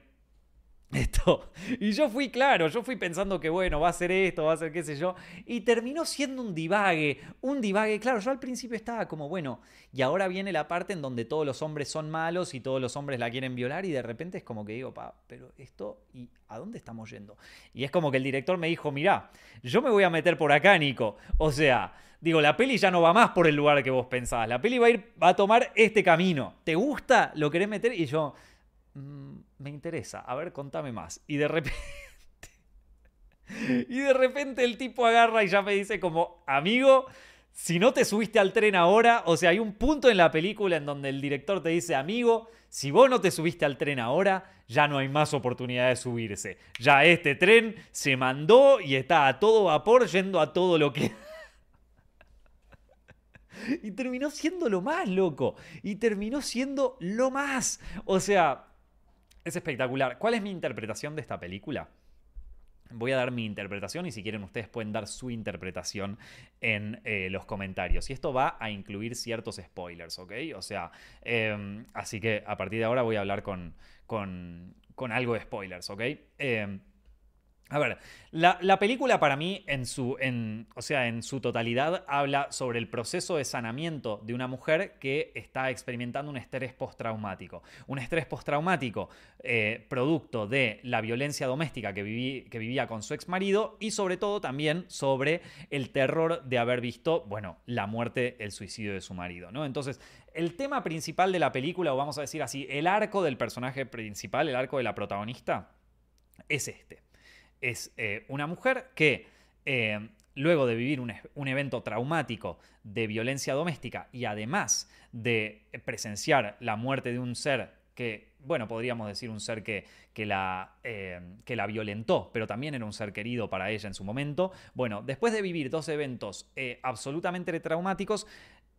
*laughs* esto. Y yo fui claro, yo fui pensando que bueno, va a ser esto, va a ser qué sé yo. Y terminó siendo un divague, un divague. Claro, yo al principio estaba como, bueno, y ahora viene la parte en donde todos los hombres son malos y todos los hombres la quieren violar y de repente es como que digo, pa, pero esto, ¿y a dónde estamos yendo? Y es como que el director me dijo, mirá, yo me voy a meter por acá, Nico. O sea, digo, la peli ya no va más por el lugar que vos pensabas. La peli va a ir, va a tomar este camino. ¿Te gusta? ¿Lo querés meter? Y yo... Mm, me interesa, a ver, contame más. Y de repente... *laughs* y de repente el tipo agarra y ya me dice como, amigo, si no te subiste al tren ahora, o sea, hay un punto en la película en donde el director te dice, amigo, si vos no te subiste al tren ahora, ya no hay más oportunidad de subirse. Ya este tren se mandó y está a todo vapor yendo a todo lo que... *laughs* y terminó siendo lo más, loco. Y terminó siendo lo más. O sea, es espectacular. ¿Cuál es mi interpretación de esta película? Voy a dar mi interpretación y si quieren ustedes pueden dar su interpretación en eh, los comentarios. Y esto va a incluir ciertos spoilers, ¿ok? O sea, em, así que a partir de ahora voy a hablar con, con, algo de spoilers, ¿ok? Eh, a ver, la, película para mí, en su, o sea, en su totalidad, habla sobre el proceso de sanamiento de una mujer que está experimentando un estrés postraumático. Un estrés postraumático eh, producto de la violencia doméstica que, vivía con su ex marido y sobre todo también sobre el terror de haber visto, bueno, la muerte, el suicidio de su marido. Entonces, el tema principal de la película, o vamos a decir así, el arco del personaje principal, el arco de la protagonista, es este. Es eh, una mujer que eh, luego de vivir un, un, evento traumático de violencia doméstica y además de presenciar la muerte de un ser que, bueno, podríamos decir un ser que, que, la, eh, que la violentó, pero también era un ser querido para ella en su momento, bueno, después de vivir dos eventos absolutamente traumáticos,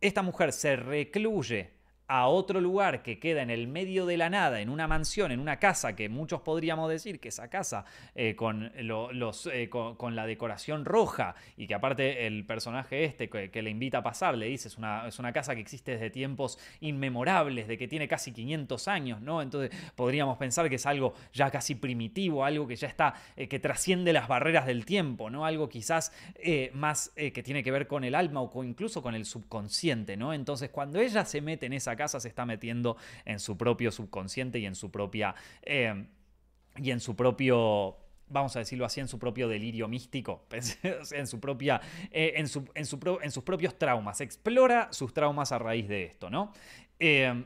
esta mujer se recluye a otro lugar que queda en el medio de la nada, en una mansión, en una casa que muchos podríamos decir que esa casa eh, eh, con, la decoración roja y que aparte el personaje este que, le invita a pasar le dice es una, es una casa que existe desde tiempos inmemorables, de que tiene casi 500 años, ¿no? Entonces podríamos pensar que es algo ya casi primitivo, algo que ya está, eh, que trasciende las barreras del tiempo, ¿no? Algo quizás más que tiene que ver con el alma o incluso con el subconsciente, ¿no? Entonces cuando ella se mete en esa casa se está metiendo en su propio subconsciente y en su propia... Eh, y en su propio vamos a decirlo así, en su propio delirio místico, *laughs* en, su propia, eh, en, su, en, sus propios traumas. Explora sus traumas a raíz de esto, ¿no? Eh,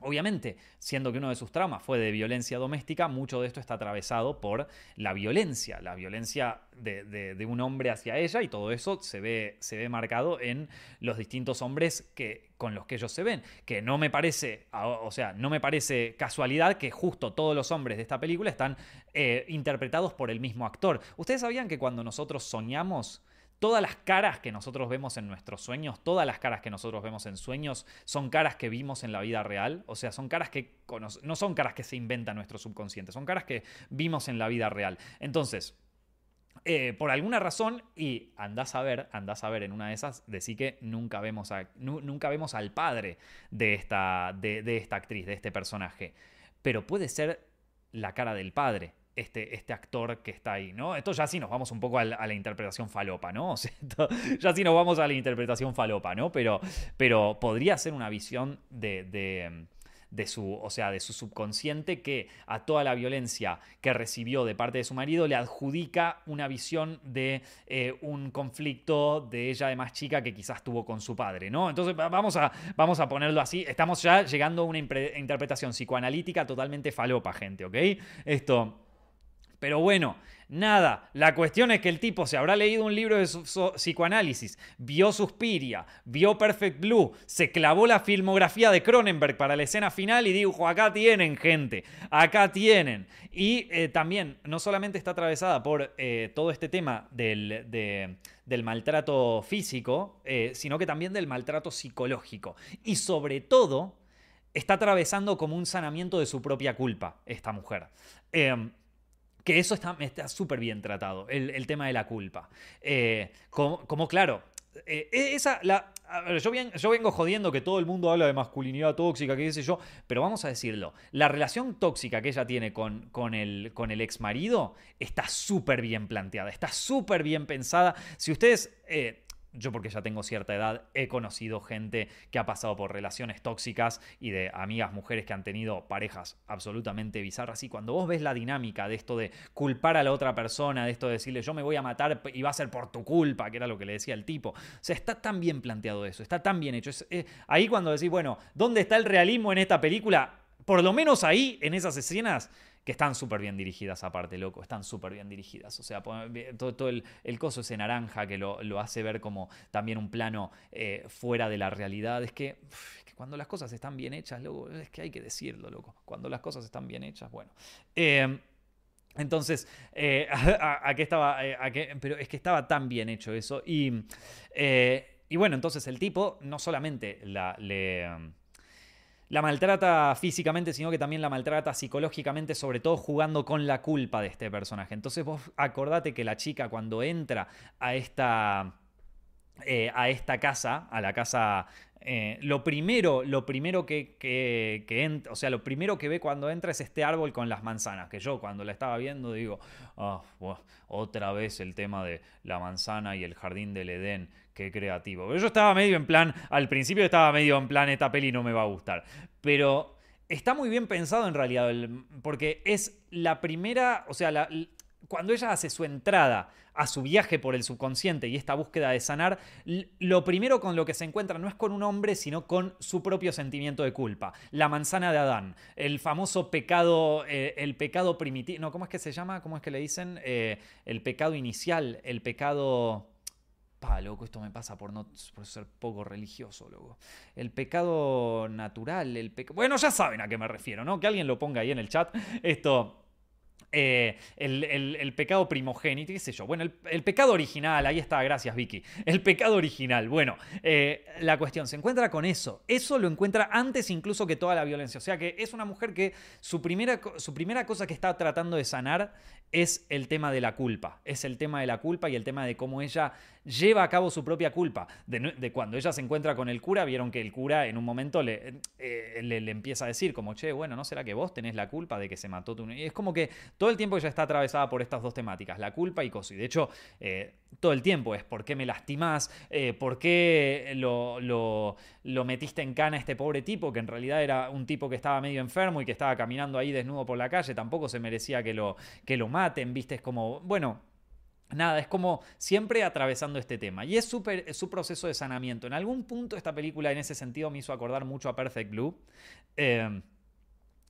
Obviamente, siendo que uno de sus traumas fue de violencia doméstica, mucho de esto está atravesado por la violencia, la violencia de, un hombre hacia ella y todo eso se ve, se ve marcado en los distintos hombres que, con los que ellos se ven. Que no me parece, o sea, no me parece casualidad que justo todos los hombres de esta película están eh, interpretados por el mismo actor. ¿Ustedes sabían que cuando nosotros soñamos Todas las caras que nosotros vemos en nuestros sueños, todas las caras que nosotros vemos en sueños, son caras que vimos en la vida real. O sea, son caras que no son caras que se inventa nuestro subconsciente, son caras que vimos en la vida real. Entonces, eh, por alguna razón, y andás a ver, andás a ver en una de esas, decir que nunca vemos, nunca vemos al padre de esta, de esta actriz, de este personaje. Pero puede ser la cara del padre este, este actor que está ahí, ¿no? Esto ya sí nos vamos un poco a la, interpretación falopa, ¿no? *laughs* ya sí nos vamos a la interpretación falopa, ¿no? Pero, pero podría ser una visión de, de, su, o sea, de su subconsciente que a toda la violencia que recibió de parte de su marido le adjudica una visión de eh, un conflicto de ella de más chica que quizás tuvo con su padre, ¿no? Entonces vamos a, vamos a ponerlo así, estamos ya llegando a una interpretación psicoanalítica totalmente falopa, gente, ¿ok? Esto... Pero bueno, nada, la cuestión es que el tipo se habrá leído un libro de psicoanálisis, vio Suspiria, vio Perfect Blue, se clavó la filmografía de Cronenberg para la escena final y dijo, acá tienen gente, acá tienen. Y eh, también no solamente está atravesada por eh, todo este tema del, del maltrato físico, eh, sino que también del maltrato psicológico. Y sobre todo, está atravesando como un sanamiento de su propia culpa esta mujer. Que eso está súper bien tratado, el, tema de la culpa. Eh, como, claro, eh, e, esa, la, yo, yo, vengo jodiendo que todo el mundo habla de masculinidad tóxica, que dice yo, pero vamos a decirlo, la relación tóxica que ella tiene con, con, el, con el ex marido está súper bien planteada, está súper bien pensada. Si ustedes... Eh, yo porque ya tengo cierta edad, he conocido gente que ha pasado por relaciones tóxicas y de amigas mujeres que han tenido parejas absolutamente bizarras. Y cuando vos ves la dinámica de esto de culpar a la otra persona, de esto de decirle yo me voy a matar y va a ser por tu culpa, que era lo que le decía el tipo. O sea, está tan bien planteado eso, está tan bien hecho. Eh, ahí cuando decís, bueno, ¿dónde está el realismo en esta película? Por lo menos ahí, en esas escenas, que están súper bien dirigidas aparte, loco, están súper bien dirigidas. O sea, todo, el, coso ese naranja que lo, hace ver como también un plano eh, fuera de la realidad. Es que, cuando las cosas están bien hechas, loco, es que hay que decirlo, loco. Cuando las cosas están bien hechas, bueno. Eh, *laughs* entonces, eh, a, qué estaba, pero es que estaba tan bien hecho eso. Y, y bueno, entonces el tipo no solamente la, le la maltrata físicamente, sino que también la maltrata psicológicamente, sobre todo jugando con la culpa de este personaje. Entonces vos acordate que la chica cuando entra a esta, eh, a esta casa, a la casa eh, lo primero, lo primero que, que, o sea, lo primero que ve cuando entra es este árbol con las manzanas, que yo cuando la estaba viendo digo, ah, otra vez el tema de la manzana y el jardín del Edén, qué creativo. Yo estaba medio en plan, al principio estaba medio en plan, esta peli no me va a gustar, pero está muy bien pensado en realidad, porque es la primera, o sea, cuando ella hace su entrada a su viaje por el subconsciente y esta búsqueda de sanar, lo primero con lo que se encuentra no es con un hombre, sino con su propio sentimiento de culpa. La manzana de Adán, el famoso pecado, eh, el pecado primitivo, no, ¿cómo es que se llama? ¿Cómo es que le dicen? Eh, el pecado inicial, el pecado... Loco, esto me pasa por, no, por ser poco religioso, loco. El pecado natural, el pecado... Bueno, ya saben a qué me refiero, ¿no? Que alguien lo ponga ahí en el chat. Esto... Eh, el, pecado primogénito, qué sé yo. Bueno, el, pecado original, ahí está, gracias Vicky. El pecado original. Bueno, eh, la cuestión, se encuentra con eso. Eso lo encuentra antes incluso que toda la violencia. O sea que es una mujer que su primera, su primera cosa que está tratando de sanar es el tema de la culpa. Es el tema de la culpa y el tema de cómo ella lleva a cabo su propia culpa. De, cuando ella se encuentra con el cura, vieron que el cura en un momento le, eh, le, empieza a decir como, che, bueno, ¿no será que vos tenés la culpa de que se mató tu... Y es como que todo el tiempo ella está atravesada por estas dos temáticas, la culpa y cosas. Y de hecho, eh, todo el tiempo es por qué me lastimás, eh, por qué lo, lo, lo metiste en cana a este pobre tipo, que en realidad era un tipo que estaba medio enfermo y que estaba caminando ahí desnudo por la calle, tampoco se merecía que lo, que lo maten, viste, es como, bueno, Nada, es como siempre atravesando este tema. Y es, super, su proceso de sanamiento. En algún punto esta película en ese sentido me hizo acordar mucho a Perfect Blue. Eh,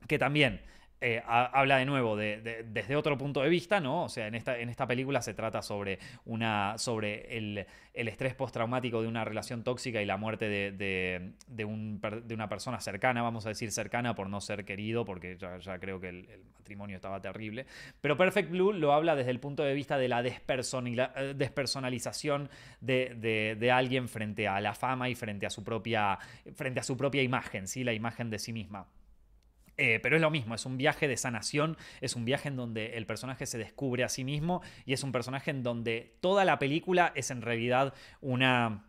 que también eh, habla de nuevo de, desde otro punto de vista, ¿no? O sea, en esta, en esta película se trata sobre, una, sobre el, estrés postraumático de una relación tóxica y la muerte de, un, de, una persona cercana, vamos a decir cercana por no ser querido, porque ya, creo que el, matrimonio estaba terrible. Pero Perfect Blue lo habla desde el punto de vista de la eh, despersonalización de, alguien frente a la fama y frente a su propia, frente a su propia imagen, ¿sí? la imagen de sí misma. Eh, pero es lo mismo, es un viaje de sanación, es un viaje en donde el personaje se descubre a sí mismo y es un personaje en donde toda la película es en realidad una,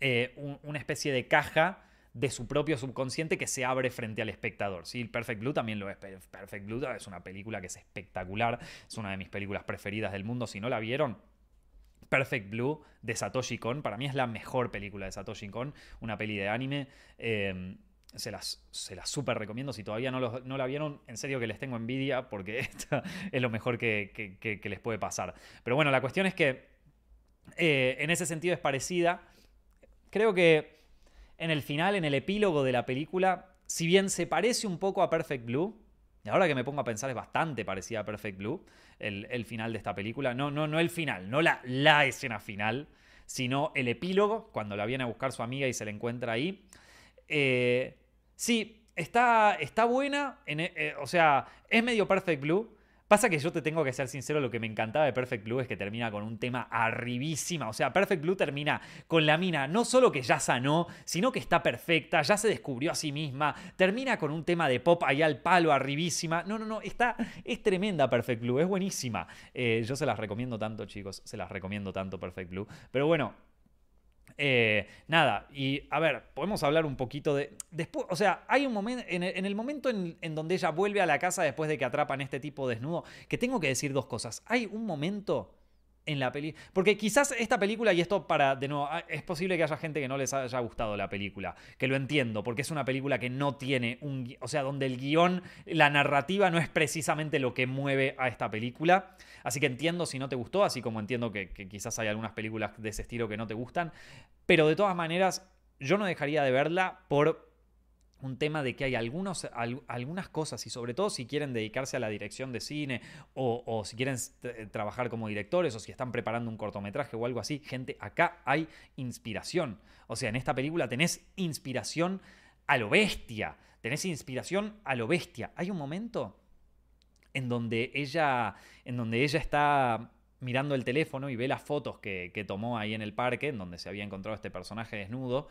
eh, una especie de caja de su propio subconsciente que se abre frente al espectador. ¿sí? Perfect Blue también lo es. Perfect Blue es una película que es espectacular, es una de mis películas preferidas del mundo. Si no la vieron, Perfect Blue de Satoshi Kon, para mí es la mejor película de Satoshi Kon, una peli de anime. Eh, se las, se las súper recomiendo. Si todavía no, no, la vieron, en serio que les tengo envidia porque *laughs* es lo mejor que, les puede pasar. Pero bueno, la cuestión es que eh, en ese sentido es parecida. Creo que en el final, en el epílogo de la película, si bien se parece un poco a Perfect Blue, y ahora que me pongo a pensar es bastante parecida a Perfect Blue, el, final de esta película. No, no, no el final, no la, la escena final, sino el epílogo, cuando la viene a buscar su amiga y se la encuentra ahí. Eh, sí, está, está buena, eh, o sea, es medio Perfect Blue. Pasa que yo te tengo que ser sincero, lo que me encantaba de Perfect Blue es que termina con un tema arribísima. O sea, Perfect Blue termina con la mina no solo que ya sanó, sino que está perfecta, ya se descubrió a sí misma, termina con un tema de pop ahí al palo arribísima. No, no, no, está, es tremenda Perfect Blue, es buenísima. Eh, yo se las recomiendo tanto, chicos, se las recomiendo tanto Perfect Blue. Pero bueno, eh, nada, y a ver, podemos hablar un poquito de... Después, o sea, hay un momento, en el, momento en, donde ella vuelve a la casa después de que atrapan este tipo desnudo, que tengo que decir dos cosas. Hay un momento en la película. Porque quizás esta película, y esto para, de nuevo, ah, es posible que haya gente que no les haya gustado la película, que lo entiendo, porque es una película que no tiene un... O sea, donde el guion, la narrativa no es precisamente lo que mueve a esta película. Así que entiendo si no te gustó, así como entiendo que, quizás hay algunas películas de ese estilo que no te gustan. Pero de todas maneras, yo no dejaría de verla por un tema de que hay algunos, algunas cosas, y sobre todo si quieren dedicarse a la dirección de cine o, si quieren trabajar como directores o si están preparando un cortometraje o algo así, gente, acá hay inspiración. O sea, en esta película tenés inspiración a lo bestia, tenés inspiración a lo bestia. Hay un momento en donde ella, en donde ella está mirando el teléfono y ve las fotos que, tomó ahí en el parque, en donde se había encontrado este personaje desnudo.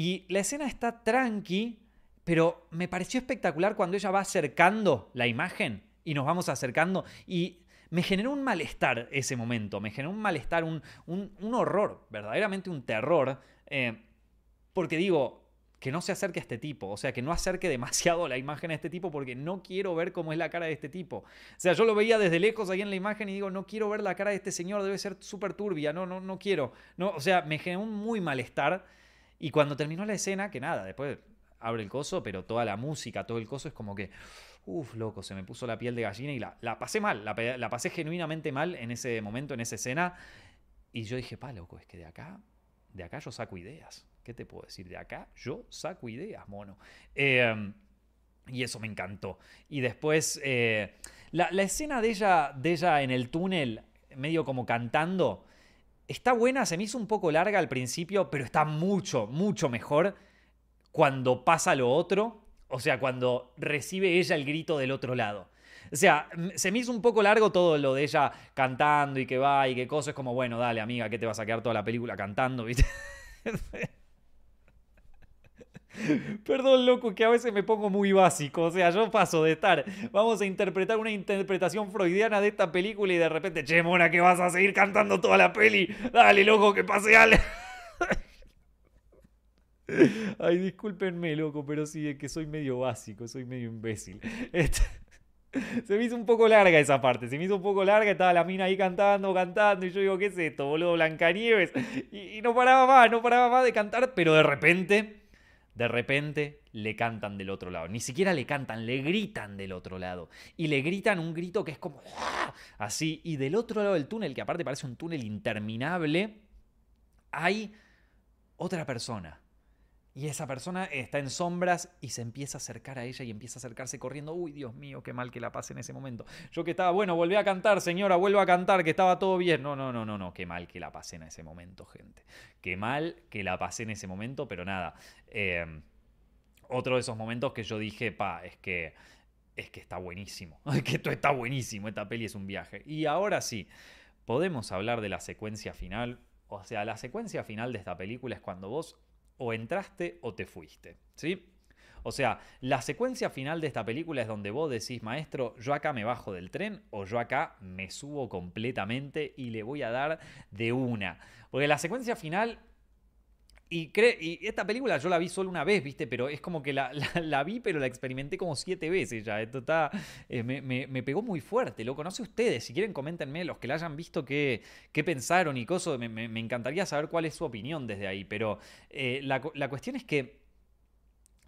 Y la escena está tranqui, pero me pareció espectacular cuando ella va acercando la imagen y nos vamos acercando y me generó un malestar ese momento, me generó un malestar, un, horror, verdaderamente un terror, eh, porque digo, que no se acerque a este tipo, o sea, que no acerque *laughs* demasiado la imagen a este tipo porque no quiero ver cómo es la cara de este tipo. O sea, yo lo veía desde lejos ahí en la imagen y digo, no quiero ver la cara de este señor, debe ser súper turbia, no, no, no quiero. No, o sea, me generó un muy malestar y cuando terminó la escena, que nada, después abre el coso, pero toda la música, todo el coso es como que, Uf, loco, se me puso la piel de gallina y la, la pasé mal, la, la, pasé genuinamente mal en ese momento, en esa escena. Y yo dije, pa, loco, es que de acá, de acá yo saco ideas. ¿Qué te puedo decir? De acá yo saco ideas, mono. Em, y eso me encantó. Y después, eh, la, escena de ella, de ella en el túnel, medio como cantando, está buena, se me hizo un poco larga al principio, pero está mucho, mucho mejor cuando pasa lo otro. O sea, cuando recibe ella el grito del otro lado. O sea, se me hizo un poco largo todo lo de ella cantando y que va y qué cosa. Es como, bueno, dale, amiga, que te vas a quedar toda la película cantando, *laughs* ¿viste? *laughs* Perdón, loco, que a veces me pongo muy básico. O sea, yo paso de estar, vamos a interpretar una interpretación freudiana de esta película y de repente, che, mona, que vas a seguir cantando toda la peli. Dale, loco, que pase algo. *laughs* Ay, discúlpenme, loco, pero sí, es que soy medio básico, soy medio imbécil. *laughs* Se me hizo un poco larga esa parte, se me hizo un poco larga, estaba la mina ahí cantando, cantando, y yo digo, ¿qué es esto, boludo? Blancanieves. Y, y no paraba más, no paraba más de cantar, pero de repente, de repente le cantan del otro lado. Ni siquiera le cantan, le gritan del otro lado. Y le gritan un grito que es como ¡ah! así. Y del otro lado del túnel, que aparte parece un túnel interminable, hay otra persona y esa persona está en sombras y se empieza a acercar a ella y empieza a acercarse corriendo. Uy, Dios mío, qué mal que la pase en ese momento. Yo que estaba, bueno, volví a cantar, señora, vuelvo a cantar, que estaba todo bien. No, no, no, no, no, qué mal que la pasé en ese momento, gente. Qué mal que la pasé en ese momento, pero nada. Eh, otro de esos momentos que yo dije, pa, es que, es que está buenísimo. *laughs* Es que esto está buenísimo, esta peli es un viaje. Y ahora sí, podemos hablar de la secuencia final. O sea, la secuencia final de esta película es cuando vos o entraste o te fuiste, ¿sí? O sea, la secuencia final de esta película es donde vos decís, maestro, yo acá me bajo del tren o yo acá me subo completamente y le voy a dar de una. Porque la secuencia final y, esta película yo la vi solo una vez, ¿viste? Pero es como que la, *laughs* vi, pero la experimenté como siete veces ya. Esto está. Eh, me, me, pegó muy fuerte, loco. No sé ustedes, si quieren, coméntenme, los que la hayan visto, qué, qué pensaron y cosas. Me, encantaría saber cuál es su opinión desde ahí. Pero eh, la, la cuestión es que.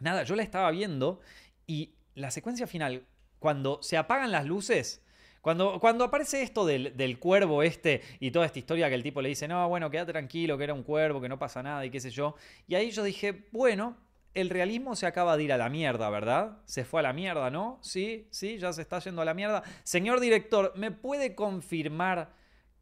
Nada, yo la estaba viendo y la secuencia final, cuando se apagan las luces cuando, cuando aparece esto del, cuervo este y toda esta historia que el tipo le dice, no, bueno, quédate tranquilo, que era un cuervo, que no pasa nada y qué sé yo. Y ahí yo dije, bueno, el realismo se acaba de ir a la mierda, ¿verdad? Se fue a la mierda, ¿no? Sí, sí, ya se está yendo a la mierda. Señor director, ¿me puede confirmar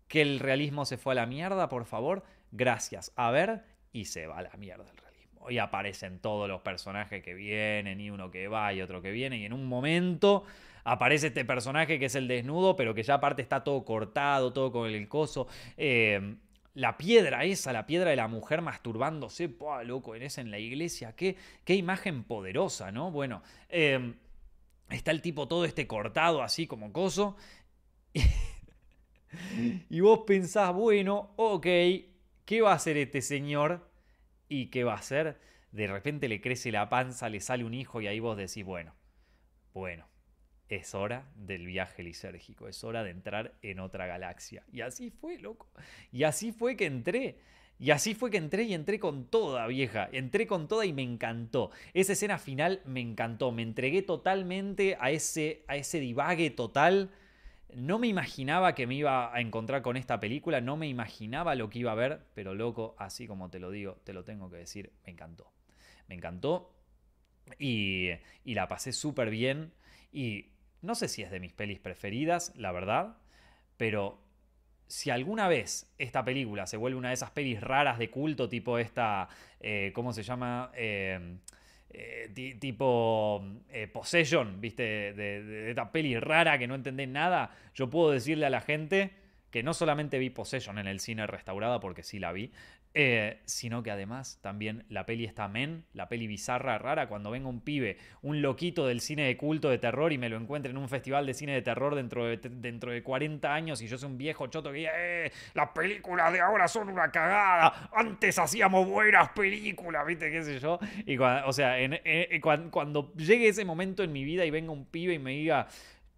que el realismo se fue a la mierda, por favor? Gracias. A ver, y se va a la mierda el realismo. Y aparecen todos los personajes que vienen, y uno que va y otro que viene, y en un momento aparece este personaje que es el desnudo, pero que ya aparte está todo cortado, todo con el coso. Eh, la piedra esa, la piedra de la mujer masturbándose, ¡pua, loco! En esa en la iglesia, qué, qué imagen poderosa, ¿no? Bueno, eh, está el tipo todo este cortado así como coso. *laughs* y vos pensás, bueno, ok, ¿qué va a hacer este señor? ¿Y qué va a hacer? De repente le crece la panza, le sale un hijo y ahí vos decís, bueno, bueno, es hora del viaje lisérgico, es hora de entrar en otra galaxia. Y así fue, loco. Y así fue que entré. Y así fue que entré y entré con toda, vieja. Entré con toda y me encantó. Esa escena final me encantó. Me entregué totalmente a ese, a ese divague total. No me imaginaba que me iba a encontrar con esta película. No me imaginaba lo que iba a ver. Pero loco, así como te lo digo, te lo tengo que decir, me encantó. Me encantó. Y, y la pasé súper bien. Y no sé si es de mis pelis preferidas, la verdad, pero si alguna vez esta película se vuelve una de esas pelis raras de culto, tipo esta, eh, ¿cómo se llama? Eh, eh, tipo Possession, ¿viste? De, de, esta peli rara que no entendés nada, yo puedo decirle a la gente que no solamente vi Possession en el cine restaurada, porque sí la vi, eh, sino que además también la peli está men, la peli bizarra, rara, cuando venga un pibe, un loquito del cine de culto de terror y me lo encuentre en un festival de cine de terror dentro de, dentro de 40 años y yo soy un viejo choto que eh, las películas de ahora son una cagada, antes hacíamos buenas películas, viste, qué sé yo. Y o sea, eh, cuando llegue ese momento en mi vida y venga un pibe y me diga,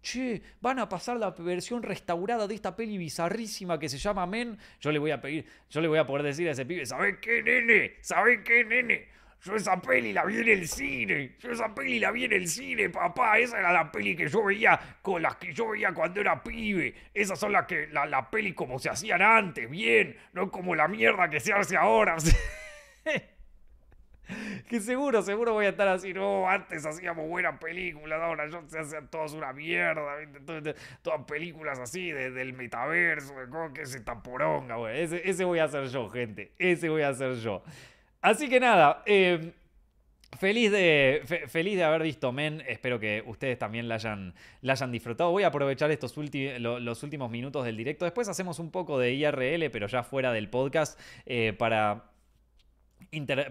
che, van a pasar la versión restaurada de esta peli bizarrísima que se llama Men, yo le voy a pedir, yo le voy a poder decir a ese pibe, ¿sabes qué, nene? ¿Sabes qué, nene? yo esa peli la vi en el cine. Yo esa peli la vi en el cine, papá. Esa era la peli que yo veía con las que yo veía cuando era pibe. Esas son las que, la, la peli como se hacían antes, bien. No como la mierda que se hace ahora. *laughs* *laughs* *laughs* que seguro, seguro voy a estar así. No, antes hacíamos buenas películas, ahora yo se hacen todas una mierda. Todas, películas así del metaverso, de que ese taporonga, güey. Ese, ese voy a hacer yo, gente. Ese voy a hacer yo. Así que nada, em, Feliz de, feliz de haber visto Men. Espero que ustedes también la hayan, la hayan disfrutado. Voy a aprovechar estos los últimos minutos del directo. Después hacemos un poco de IRL, pero ya fuera del podcast, eh, para,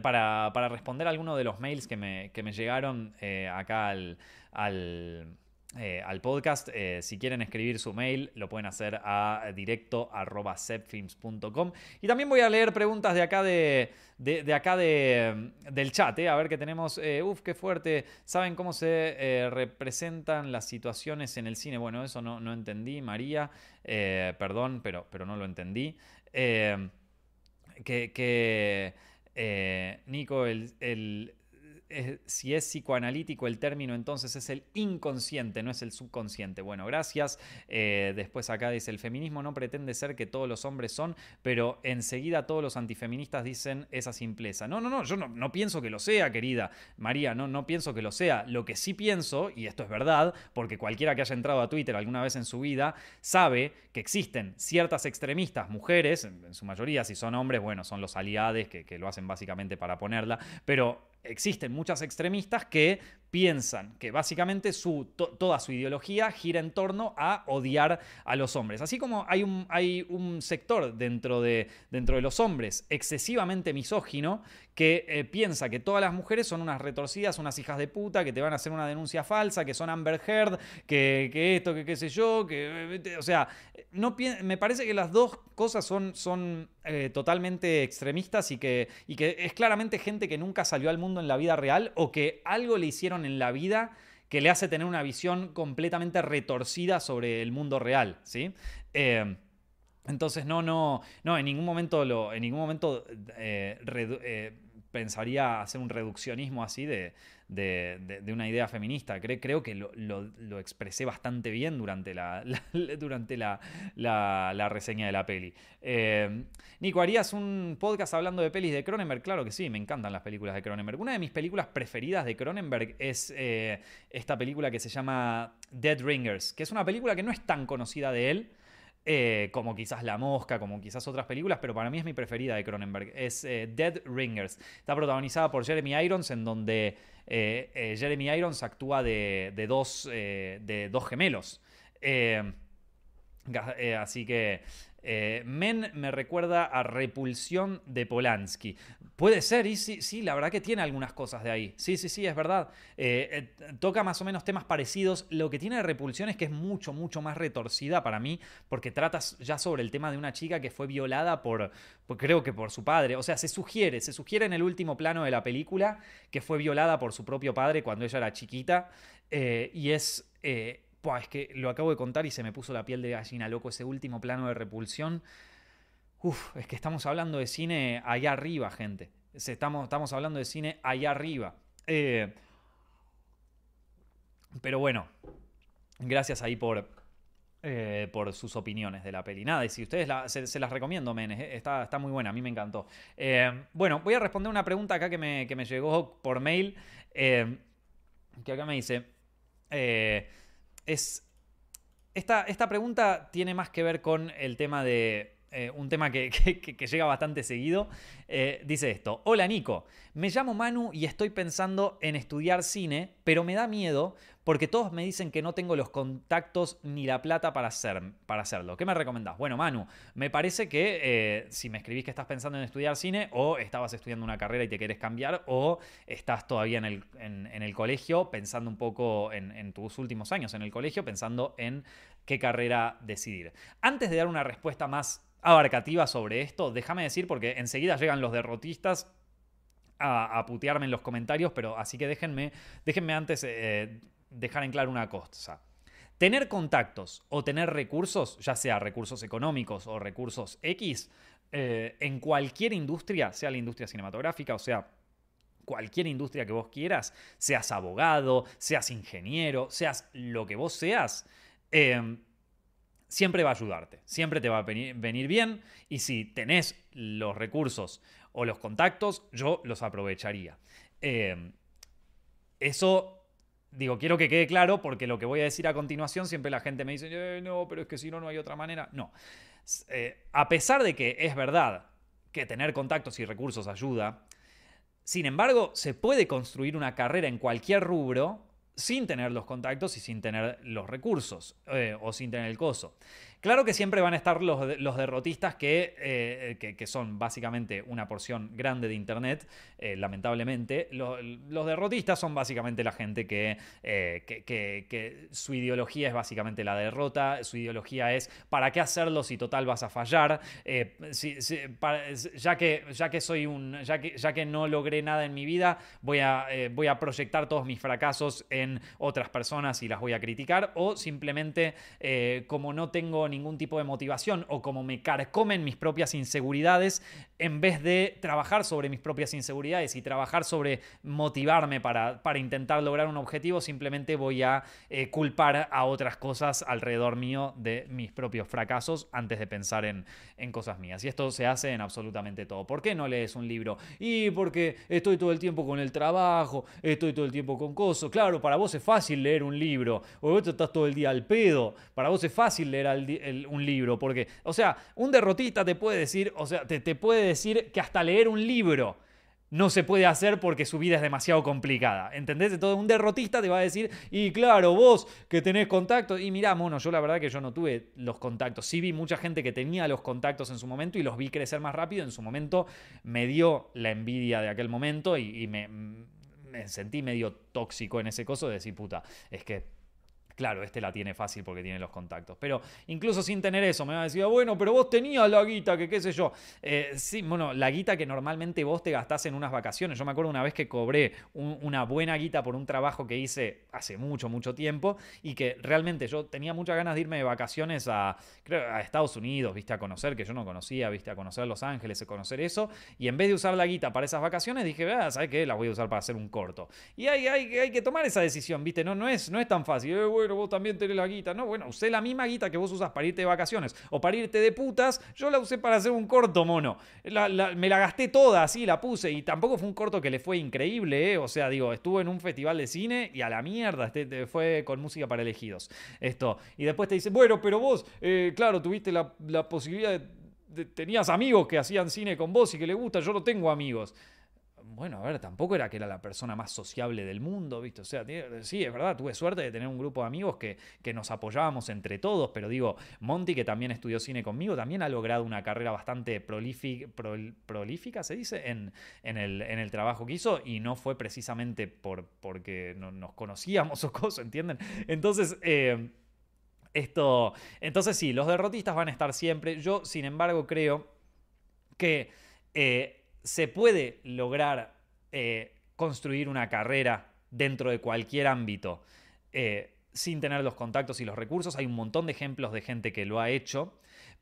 para, responder algunos de los mails que me, que me llegaron eh, acá al, al eh, podcast. Eh, si quieren escribir su mail, lo pueden hacer a directo Y también voy a leer preguntas de acá de, de, acá de, del chat. A ver qué tenemos. uf, qué fuerte. ¿Saben cómo se representan las situaciones en el cine? Bueno, eso no, no entendí, María. perdón, pero, pero no lo entendí. que, que Nico, el si es psicoanalítico el término, entonces es el inconsciente, no es el subconsciente. Bueno, gracias. Eh, después acá dice, el feminismo no pretende ser que todos los hombres son, pero enseguida todos los antifeministas dicen esa simpleza. No, no, no, yo no, pienso que lo sea, querida María, no, no pienso que lo sea. Lo que sí pienso, y esto es verdad, porque cualquiera que haya entrado a Twitter alguna vez en su vida, sabe que existen ciertas extremistas, mujeres, en, su mayoría, si son hombres, bueno, son los aliados que, que lo hacen básicamente para ponerla, pero existen muchas extremistas que piensan que básicamente toda su ideología gira en torno a odiar a los hombres. Así como hay un, hay un sector dentro de, dentro de los hombres excesivamente misógino que eh, piensa que todas las mujeres son unas retorcidas, unas hijas de puta, que te van a hacer una denuncia falsa, que son Amber Heard, que, esto, que qué sé yo, que... O sea, no, me parece que las dos cosas son, son eh, totalmente extremistas y que, y que es claramente gente que nunca salió al mundo en la vida real o que algo le hicieron en la vida que le hace tener una visión completamente retorcida sobre el mundo real, ¿sí? Eh, entonces no, no, no, en ningún momento lo, en ningún momento eh, eh, pensaría hacer un reduccionismo así de, de, una idea feminista. creo que lo, expresé bastante bien durante la, *laughs* durante la, reseña de la peli. Eh, Nico, ¿harías un podcast hablando de pelis de Cronenberg? Claro que sí, me encantan las películas de Cronenberg. Una de mis películas preferidas de Cronenberg es eh, esta película que se llama Dead Ringers, que es una película que no es tan conocida de él. Eh, como quizás La Mosca, como quizás otras películas, pero para mí es mi preferida de Cronenberg. Es Dead Ringers. Está protagonizada por Jeremy Irons, en donde eh, eh, Jeremy Irons actúa de, dos, eh, de dos gemelos. así que Men me recuerda a Repulsión de Polanski. Puede ser, y sí, sí, la verdad que tiene algunas cosas de ahí. Sí, sí, sí, es verdad. toca más o menos temas parecidos. Lo que tiene de Repulsión es que es mucho, mucho más retorcida para mí, porque tratas ya sobre el tema de una chica que fue violada por, creo que por su padre. O sea, se sugiere, se sugiere en el último plano de la película que fue violada por su propio padre cuando ella era chiquita. Eh, y es... Eh, es que lo acabo de contar y se me puso la piel de gallina, loco, ese último plano de repulsión. Uf, es que estamos hablando de cine allá arriba, gente. Estamos, estamos hablando de cine allá arriba. Eh, pero bueno, gracias ahí por, eh, por sus opiniones de la peli. Nada, y si ustedes se, las recomiendo, men, eh, está, está, muy buena, a mí me encantó. Bueno, voy a responder una pregunta acá que me, que me llegó por mail, que acá me dice, es, esta, esta pregunta tiene más que ver con el tema de un tema *laughs* que, llega bastante seguido. dice esto, hola Nico, me llamo Manu y estoy pensando en estudiar cine, pero me da miedo porque todos me dicen que no tengo los contactos ni la plata para, hacer, para hacerlo. ¿Qué me recomendás? Bueno, Manu, me parece que eh, si me escribís que estás pensando en estudiar cine, o estabas estudiando una carrera y te querés cambiar, o estás todavía en el, en, el colegio pensando un poco en, tus últimos años en el colegio, pensando en qué carrera decidir. Antes de dar una respuesta más abarcativa sobre esto, déjame decir, porque enseguida llegan los derrotistas a, putearme en los comentarios, pero así que déjenme, déjenme antes eh, dejar en claro una cosa. Tener contactos o tener recursos, ya sea recursos económicos o recursos X, eh, en cualquier industria, sea la industria cinematográfica o sea cualquier industria que vos quieras, seas abogado, seas ingeniero, seas lo que vos seas, em, siempre va a ayudarte, siempre te va a venir bien y si tenés los recursos o los contactos, yo los aprovecharía. Em, eso Digo, quiero que quede claro porque lo que voy a decir a continuación siempre la gente me dice, eh, no, pero es que si no, no hay otra manera. No. Eh, a pesar de que es verdad que tener contactos y recursos ayuda, sin embargo, se puede construir una carrera en cualquier rubro sin tener los contactos y sin tener los recursos eh, o sin tener el coso. Claro que siempre van a estar los, los derrotistas que, que, son básicamente una porción grande de Internet, lamentablemente. Los, los, derrotistas son básicamente la gente que, que, su ideología es básicamente la derrota, su ideología es ¿para qué hacerlo si total vas a fallar? ya, que, ya que soy un. Ya que, ya que no logré nada en mi vida, voy a, voy a proyectar todos mis fracasos en otras personas y las voy a criticar. O simplemente, como no tengo ningún tipo de motivación o como me carcomen mis propias inseguridades, en vez de trabajar sobre mis propias inseguridades y trabajar sobre motivarme para, para intentar lograr un objetivo, simplemente voy a eh, culpar a otras cosas alrededor mío de mis propios fracasos antes de pensar en, en cosas mías. Y esto se hace en absolutamente todo. ¿Por qué no lees un libro? Y porque estoy todo el tiempo con el trabajo, estoy todo el tiempo con cosas. Claro, para vos es fácil leer un libro, o vos estás todo el día al pedo. Para vos es fácil leer al, un libro, porque, o sea, un derrotista te puede decir, o sea, te, te puede decir que hasta leer un libro no se puede hacer porque su vida es demasiado complicada. ¿Entendés? Entonces un derrotista te va a decir, y claro, vos que tenés contactos, y mirá, mono, yo la verdad que yo no tuve los contactos. Sí vi mucha gente que tenía los contactos en su momento y los vi crecer más rápido. En su momento me dio la envidia de aquel momento y, me, me sentí medio tóxico en ese coso de decir, puta, es que Claro, este la tiene fácil porque tiene los contactos. Pero incluso sin tener eso, me va a decir, ah, bueno, pero vos tenías la guita, que qué sé yo. Eh, sí, bueno, la guita que normalmente vos te gastás en unas vacaciones. Yo me acuerdo una vez que cobré una buena guita por un trabajo que hice hace mucho, mucho tiempo y que realmente yo tenía muchas ganas de irme de vacaciones a, a Estados Unidos, viste, a conocer, que yo no conocía, viste, a conocer Los Ángeles, a conocer eso. Y en vez de usar la guita para esas vacaciones, dije, ah, ¿sabes qué? La voy a usar para hacer un corto. Y hay, hay, hay que tomar esa decisión, viste, no, no, es, no es tan fácil. Eh, bueno, vos también tenés la guita. No, bueno, usé la misma guita que vos usas para irte de vacaciones o para irte de putas, yo la usé para hacer un corto, mono. me la gasté toda, así la puse y tampoco fue un corto que le fue increíble, ¿eh? O sea, digo, estuvo en un festival de cine y a la mierda, este, fue con música para elegidos. Esto. Y después te dice, bueno, pero vos, eh, claro, tuviste la, posibilidad de, Tenías amigos que hacían cine con vos y que le gusta, yo no tengo amigos bueno, a ver, tampoco era que era la persona más sociable del mundo, ¿viste? O sea, sí, es verdad, tuve suerte de tener un grupo de amigos que, que nos apoyábamos entre todos, pero digo, Monty, que también estudió cine conmigo, también ha logrado una carrera bastante prolífica, se dice, en, en, el, en, el, trabajo que hizo, y no fue precisamente por, porque no, nos conocíamos o cosas, ¿entienden? Entonces, eh, esto, entonces sí, los derrotistas van a estar siempre. Yo, sin embargo, creo que... Eh, se puede lograr eh, construir una carrera dentro de cualquier ámbito eh, sin tener los contactos y los recursos. Hay un montón de ejemplos de gente que lo ha hecho,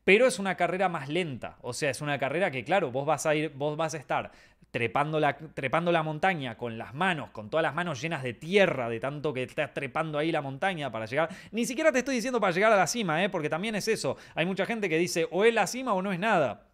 pero es una carrera más lenta. O sea, es una carrera que, claro, vos vas a ir, vos vas a estar trepando la, trepando la montaña con las manos, con todas las manos llenas de tierra, de tanto que estás trepando ahí la montaña para llegar. Ni siquiera te estoy diciendo para llegar a la cima, ¿eh? porque también es eso. Hay mucha gente que dice o es la cima o no es nada.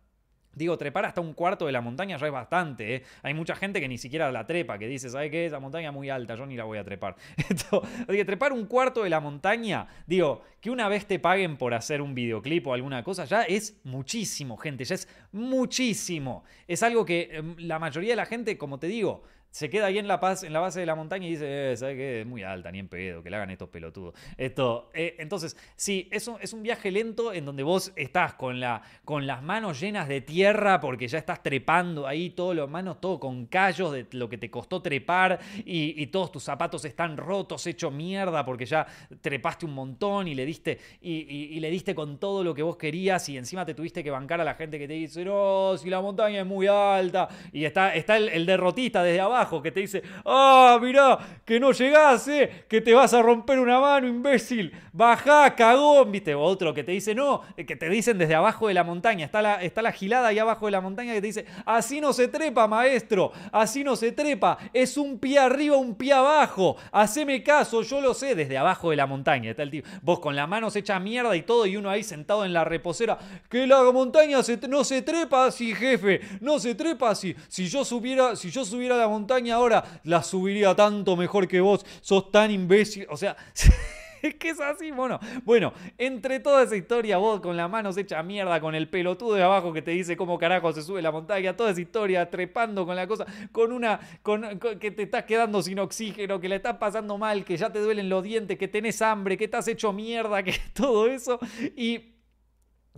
Digo, trepar hasta un cuarto de la montaña ya es bastante. ¿eh? Hay mucha gente que ni siquiera la trepa, que dice, ¿sabe qué? Esa montaña es muy alta, yo ni la voy a trepar. *laughs* Digo, trepar un cuarto de la montaña, digo, que una vez te paguen por hacer un videoclip o alguna cosa, ya es muchísimo, gente, ya es muchísimo. Es algo que em, la mayoría de la gente, como te digo, se queda ahí en la, paz, en la base de la montaña y dice, eh, ¿sabe qué? Es muy alta, ni en pedo, que le hagan estos pelotudos. Esto, eh, entonces, sí, es un, es un viaje lento en donde vos estás con, la, con las manos llenas de tierra porque ya estás trepando ahí, todas las manos, todo con callos de lo que te costó trepar y, todos tus zapatos están rotos, hecho mierda porque ya trepaste un montón y le diste, y, le diste con todo lo que vos querías y encima te tuviste que bancar a la gente que te dice, no, si la montaña es muy alta y está, está el derrotista desde abajo que te dice, ah, mirá, que no llegás, eh, que te vas a romper una mano, imbécil, bajá, cagón, viste, otro que te dice, no, que te dicen desde abajo de la montaña, está la, está la gilada ahí abajo de la montaña que te dice, así no se trepa, maestro, así no se trepa, es un pie arriba, un pie abajo, haceme caso, yo lo sé, desde abajo de la montaña, está el tipo, vos con las manos hecha mierda y todo, y uno ahí sentado en la reposera, que la montaña no se trepa así, jefe, no se trepa así, si yo subiera, si yo subiera la montaña ahora, la subiría tanto mejor que vos, sos tan imbécil, o sea... *laughs* Que es así, bueno. Bueno, entre toda esa historia, vos con las manos hecha mierda, con el pelotudo de abajo que te dice cómo carajo se sube la montaña, toda esa historia, trepando con la cosa, con una. Con, que te estás quedando sin oxígeno, que le estás pasando mal, que ya te duelen los dientes, que tenés hambre, que estás hecho mierda, *laughs* que todo eso. Y.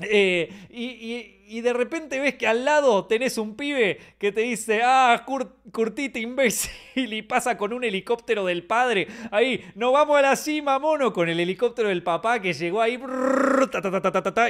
Eh, y de repente ves que al lado tenés un pibe que te dice, ah, curtite imbécil, *laughs* y pasa con un helicóptero del padre. Ahí, no vamos a la cima, mono, con el helicóptero del papá que llegó ahí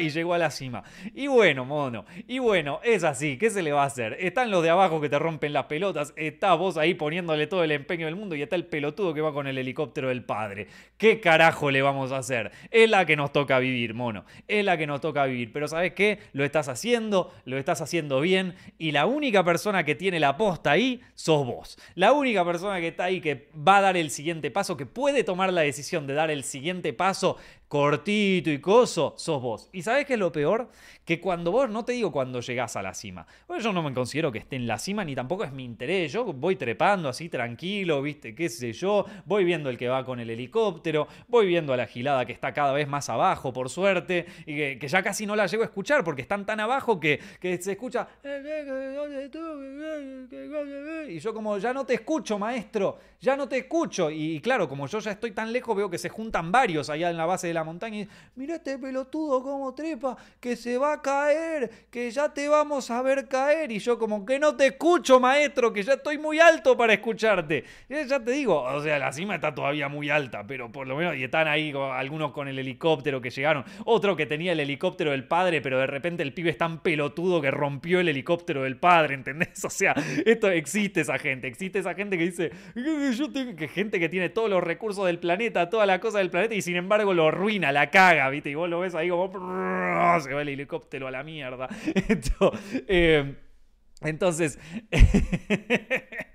y llegó a la cima. Y bueno, mono, y bueno, es así, ¿qué se le va a hacer? Están los de abajo que te rompen las pelotas, está vos ahí poniéndole todo el empeño del mundo y está el pelotudo que va con el helicóptero del padre. ¿Qué carajo le vamos a hacer? Es la que nos toca vivir, mono, es la que nos toca vivir, pero ¿sabes qué? Lo estás haciendo lo estás haciendo bien y la única persona que tiene la posta ahí sos vos. La única persona que está ahí que va a dar el siguiente paso, que puede tomar la decisión de dar el siguiente paso cortito y coso, sos vos. ¿Y sabes qué es lo peor? Que cuando vos, no te digo cuando llegás a la cima, pues yo no me considero que esté en la cima ni tampoco es mi interés, yo voy trepando así tranquilo, viste, qué sé yo, voy viendo el que va con el helicóptero, voy viendo a la gilada que está cada vez más abajo, por suerte, y que, ya casi no la llego a escuchar porque están tan abajo que, se escucha... Y yo como, ya no te escucho, maestro, ya no te escucho. Y claro, como yo ya estoy tan lejos, veo que se juntan varios allá en la base de la montaña y mira este pelotudo como trepa, que se va a caer, que ya te vamos a ver caer. Y yo como que no te escucho, maestro, que ya estoy muy alto para escucharte. Ya te digo, o sea, la cima está todavía muy alta, pero por lo menos, y están ahí algunos con el helicóptero que llegaron, otro que tenía el helicóptero del padre, pero de repente el pibe es tan pelotudo que rompió el helicóptero del padre, ¿entendés? *laughs* O sea, esto existe esa gente, existe esa gente que dice, yo tengo que gente que tiene todos los recursos del planeta, toda la cosa del planeta y sin embargo lo la caga, ¿viste? Y vos lo ves ahí como se va el helicóptero a la mierda. *laughs* Eh, entonces... *laughs*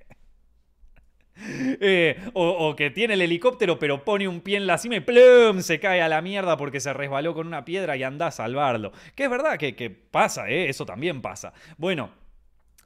Eh, o, que tiene el helicóptero pero pone un pie en la cima y ¡plum! se cae a la mierda porque se resbaló con una piedra y anda a salvarlo. Que es verdad que, pasa, ¿eh? eso también pasa. Bueno,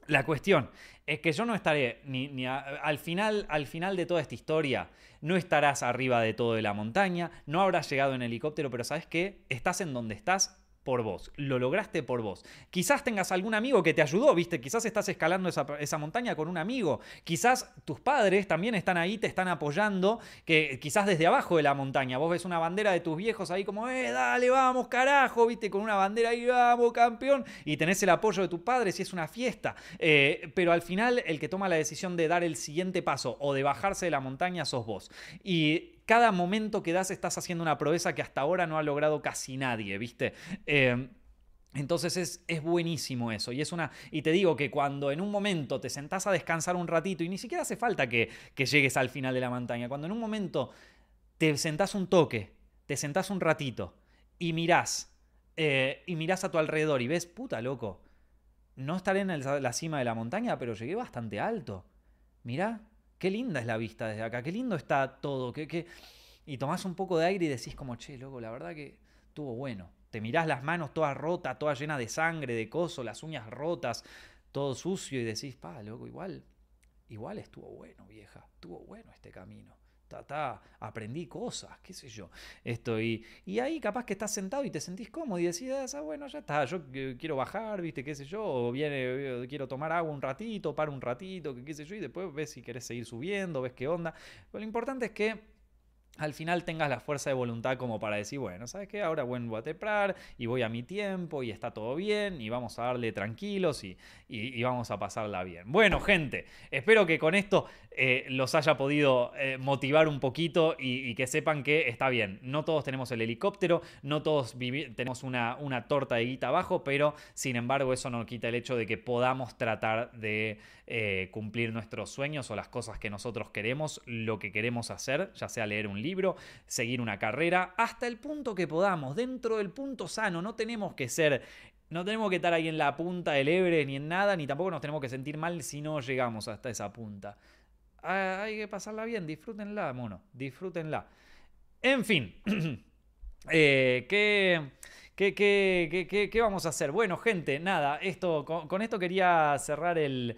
la cuestión es que yo no estaré ni, al, final, al final de toda esta historia, no estarás arriba de todo de la montaña, no habrás llegado en helicóptero, pero ¿sabes qué? Estás en donde estás por vos, lo lograste por vos. Quizás tengas algún amigo que te ayudó, ¿viste? Quizás estás escalando esa, montaña con un amigo. Quizás tus padres también están ahí, te están apoyando, que quizás desde abajo de la montaña. Vos ves una bandera de tus viejos ahí como, eh, dale, vamos, carajo, ¿viste? Con una bandera ahí, vamos, campeón. Y tenés el apoyo de tus padres y es una fiesta. Eh, pero al final, el que toma la decisión de dar el siguiente paso o de bajarse de la montaña sos vos. Y cada momento que das estás haciendo una proeza que hasta ahora no ha logrado casi nadie, ¿viste? Eh, entonces es, es, buenísimo eso. Y, es una, y te digo que cuando en un momento te sentás a descansar un ratito, y ni siquiera hace falta que, llegues al final de la montaña, cuando en un momento te sentás un toque, te sentás un ratito y mirás, eh, y mirás a tu alrededor y ves, puta loco, no estaré en la cima de la montaña, pero llegué bastante alto. Mirá, qué linda es la vista desde acá, qué lindo está todo, qué, y tomás un poco de aire y decís como, che, loco, la verdad que estuvo bueno. Te mirás las manos todas rotas, todas llenas de sangre, de coso, las uñas rotas, todo sucio y decís, pa, loco, igual, igual estuvo bueno, vieja, estuvo bueno este camino aprendí cosas, qué sé yo. Esto, y, ahí capaz que estás sentado y te sentís cómodo y decís, ah, bueno, ya está, yo quiero bajar, viste, qué sé yo, o viene, quiero tomar agua un ratito, para un ratito, qué sé yo, y después ves si querés seguir subiendo, ves qué onda. Pero lo importante es que al final tengas la fuerza de voluntad como para decir, bueno, ¿sabes qué? Ahora voy a teprar y voy a mi tiempo y está todo bien y vamos a darle tranquilos y, y, vamos a pasarla bien. Bueno, gente, espero que con esto eh, los haya podido eh, motivar un poquito y, que sepan que está bien. No todos tenemos el helicóptero, no todos tenemos una, una torta de guita abajo, pero sin embargo eso no quita el hecho de que podamos tratar de eh, cumplir nuestros sueños o las cosas que nosotros queremos, lo que queremos hacer, ya sea leer un libro, seguir una carrera, hasta el punto que podamos, dentro del punto sano, no tenemos que ser no tenemos que estar ahí en la punta del Ebre ni en nada, ni tampoco nos tenemos que sentir mal si no llegamos hasta esa punta. Ah, hay que pasarla bien, disfrútenla, mono, disfrútenla. En fin, *clears throat* eh, ¿qué, ¿Qué, vamos a hacer? Bueno, gente, nada, esto, con, esto quería cerrar el,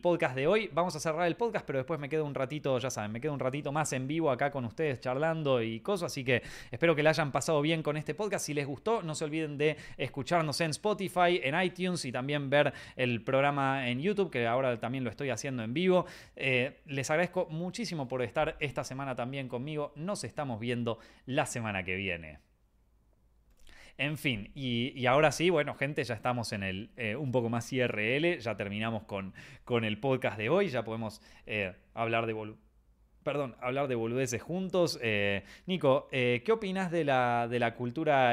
podcast de hoy. Vamos a cerrar el podcast, pero después me quedo un ratito, ya saben, me quedo un ratito más en vivo acá con ustedes charlando y cosas. Así que espero que la hayan pasado bien con este podcast. Si les gustó, no se olviden de escucharnos en Spotify, en iTunes y también ver el programa en YouTube, que ahora también lo estoy haciendo en vivo. Eh, les agradezco muchísimo por estar esta semana también conmigo. Nos estamos viendo la semana que viene. En fin, y, ahora sí, bueno, gente, ya estamos en el eh, un poco más IRL, ya terminamos con, con el podcast de hoy, ya podemos eh, hablar de Perdón, hablar de boludeces juntos. Eh, Nico, ¿qué opinas de la, de la cultura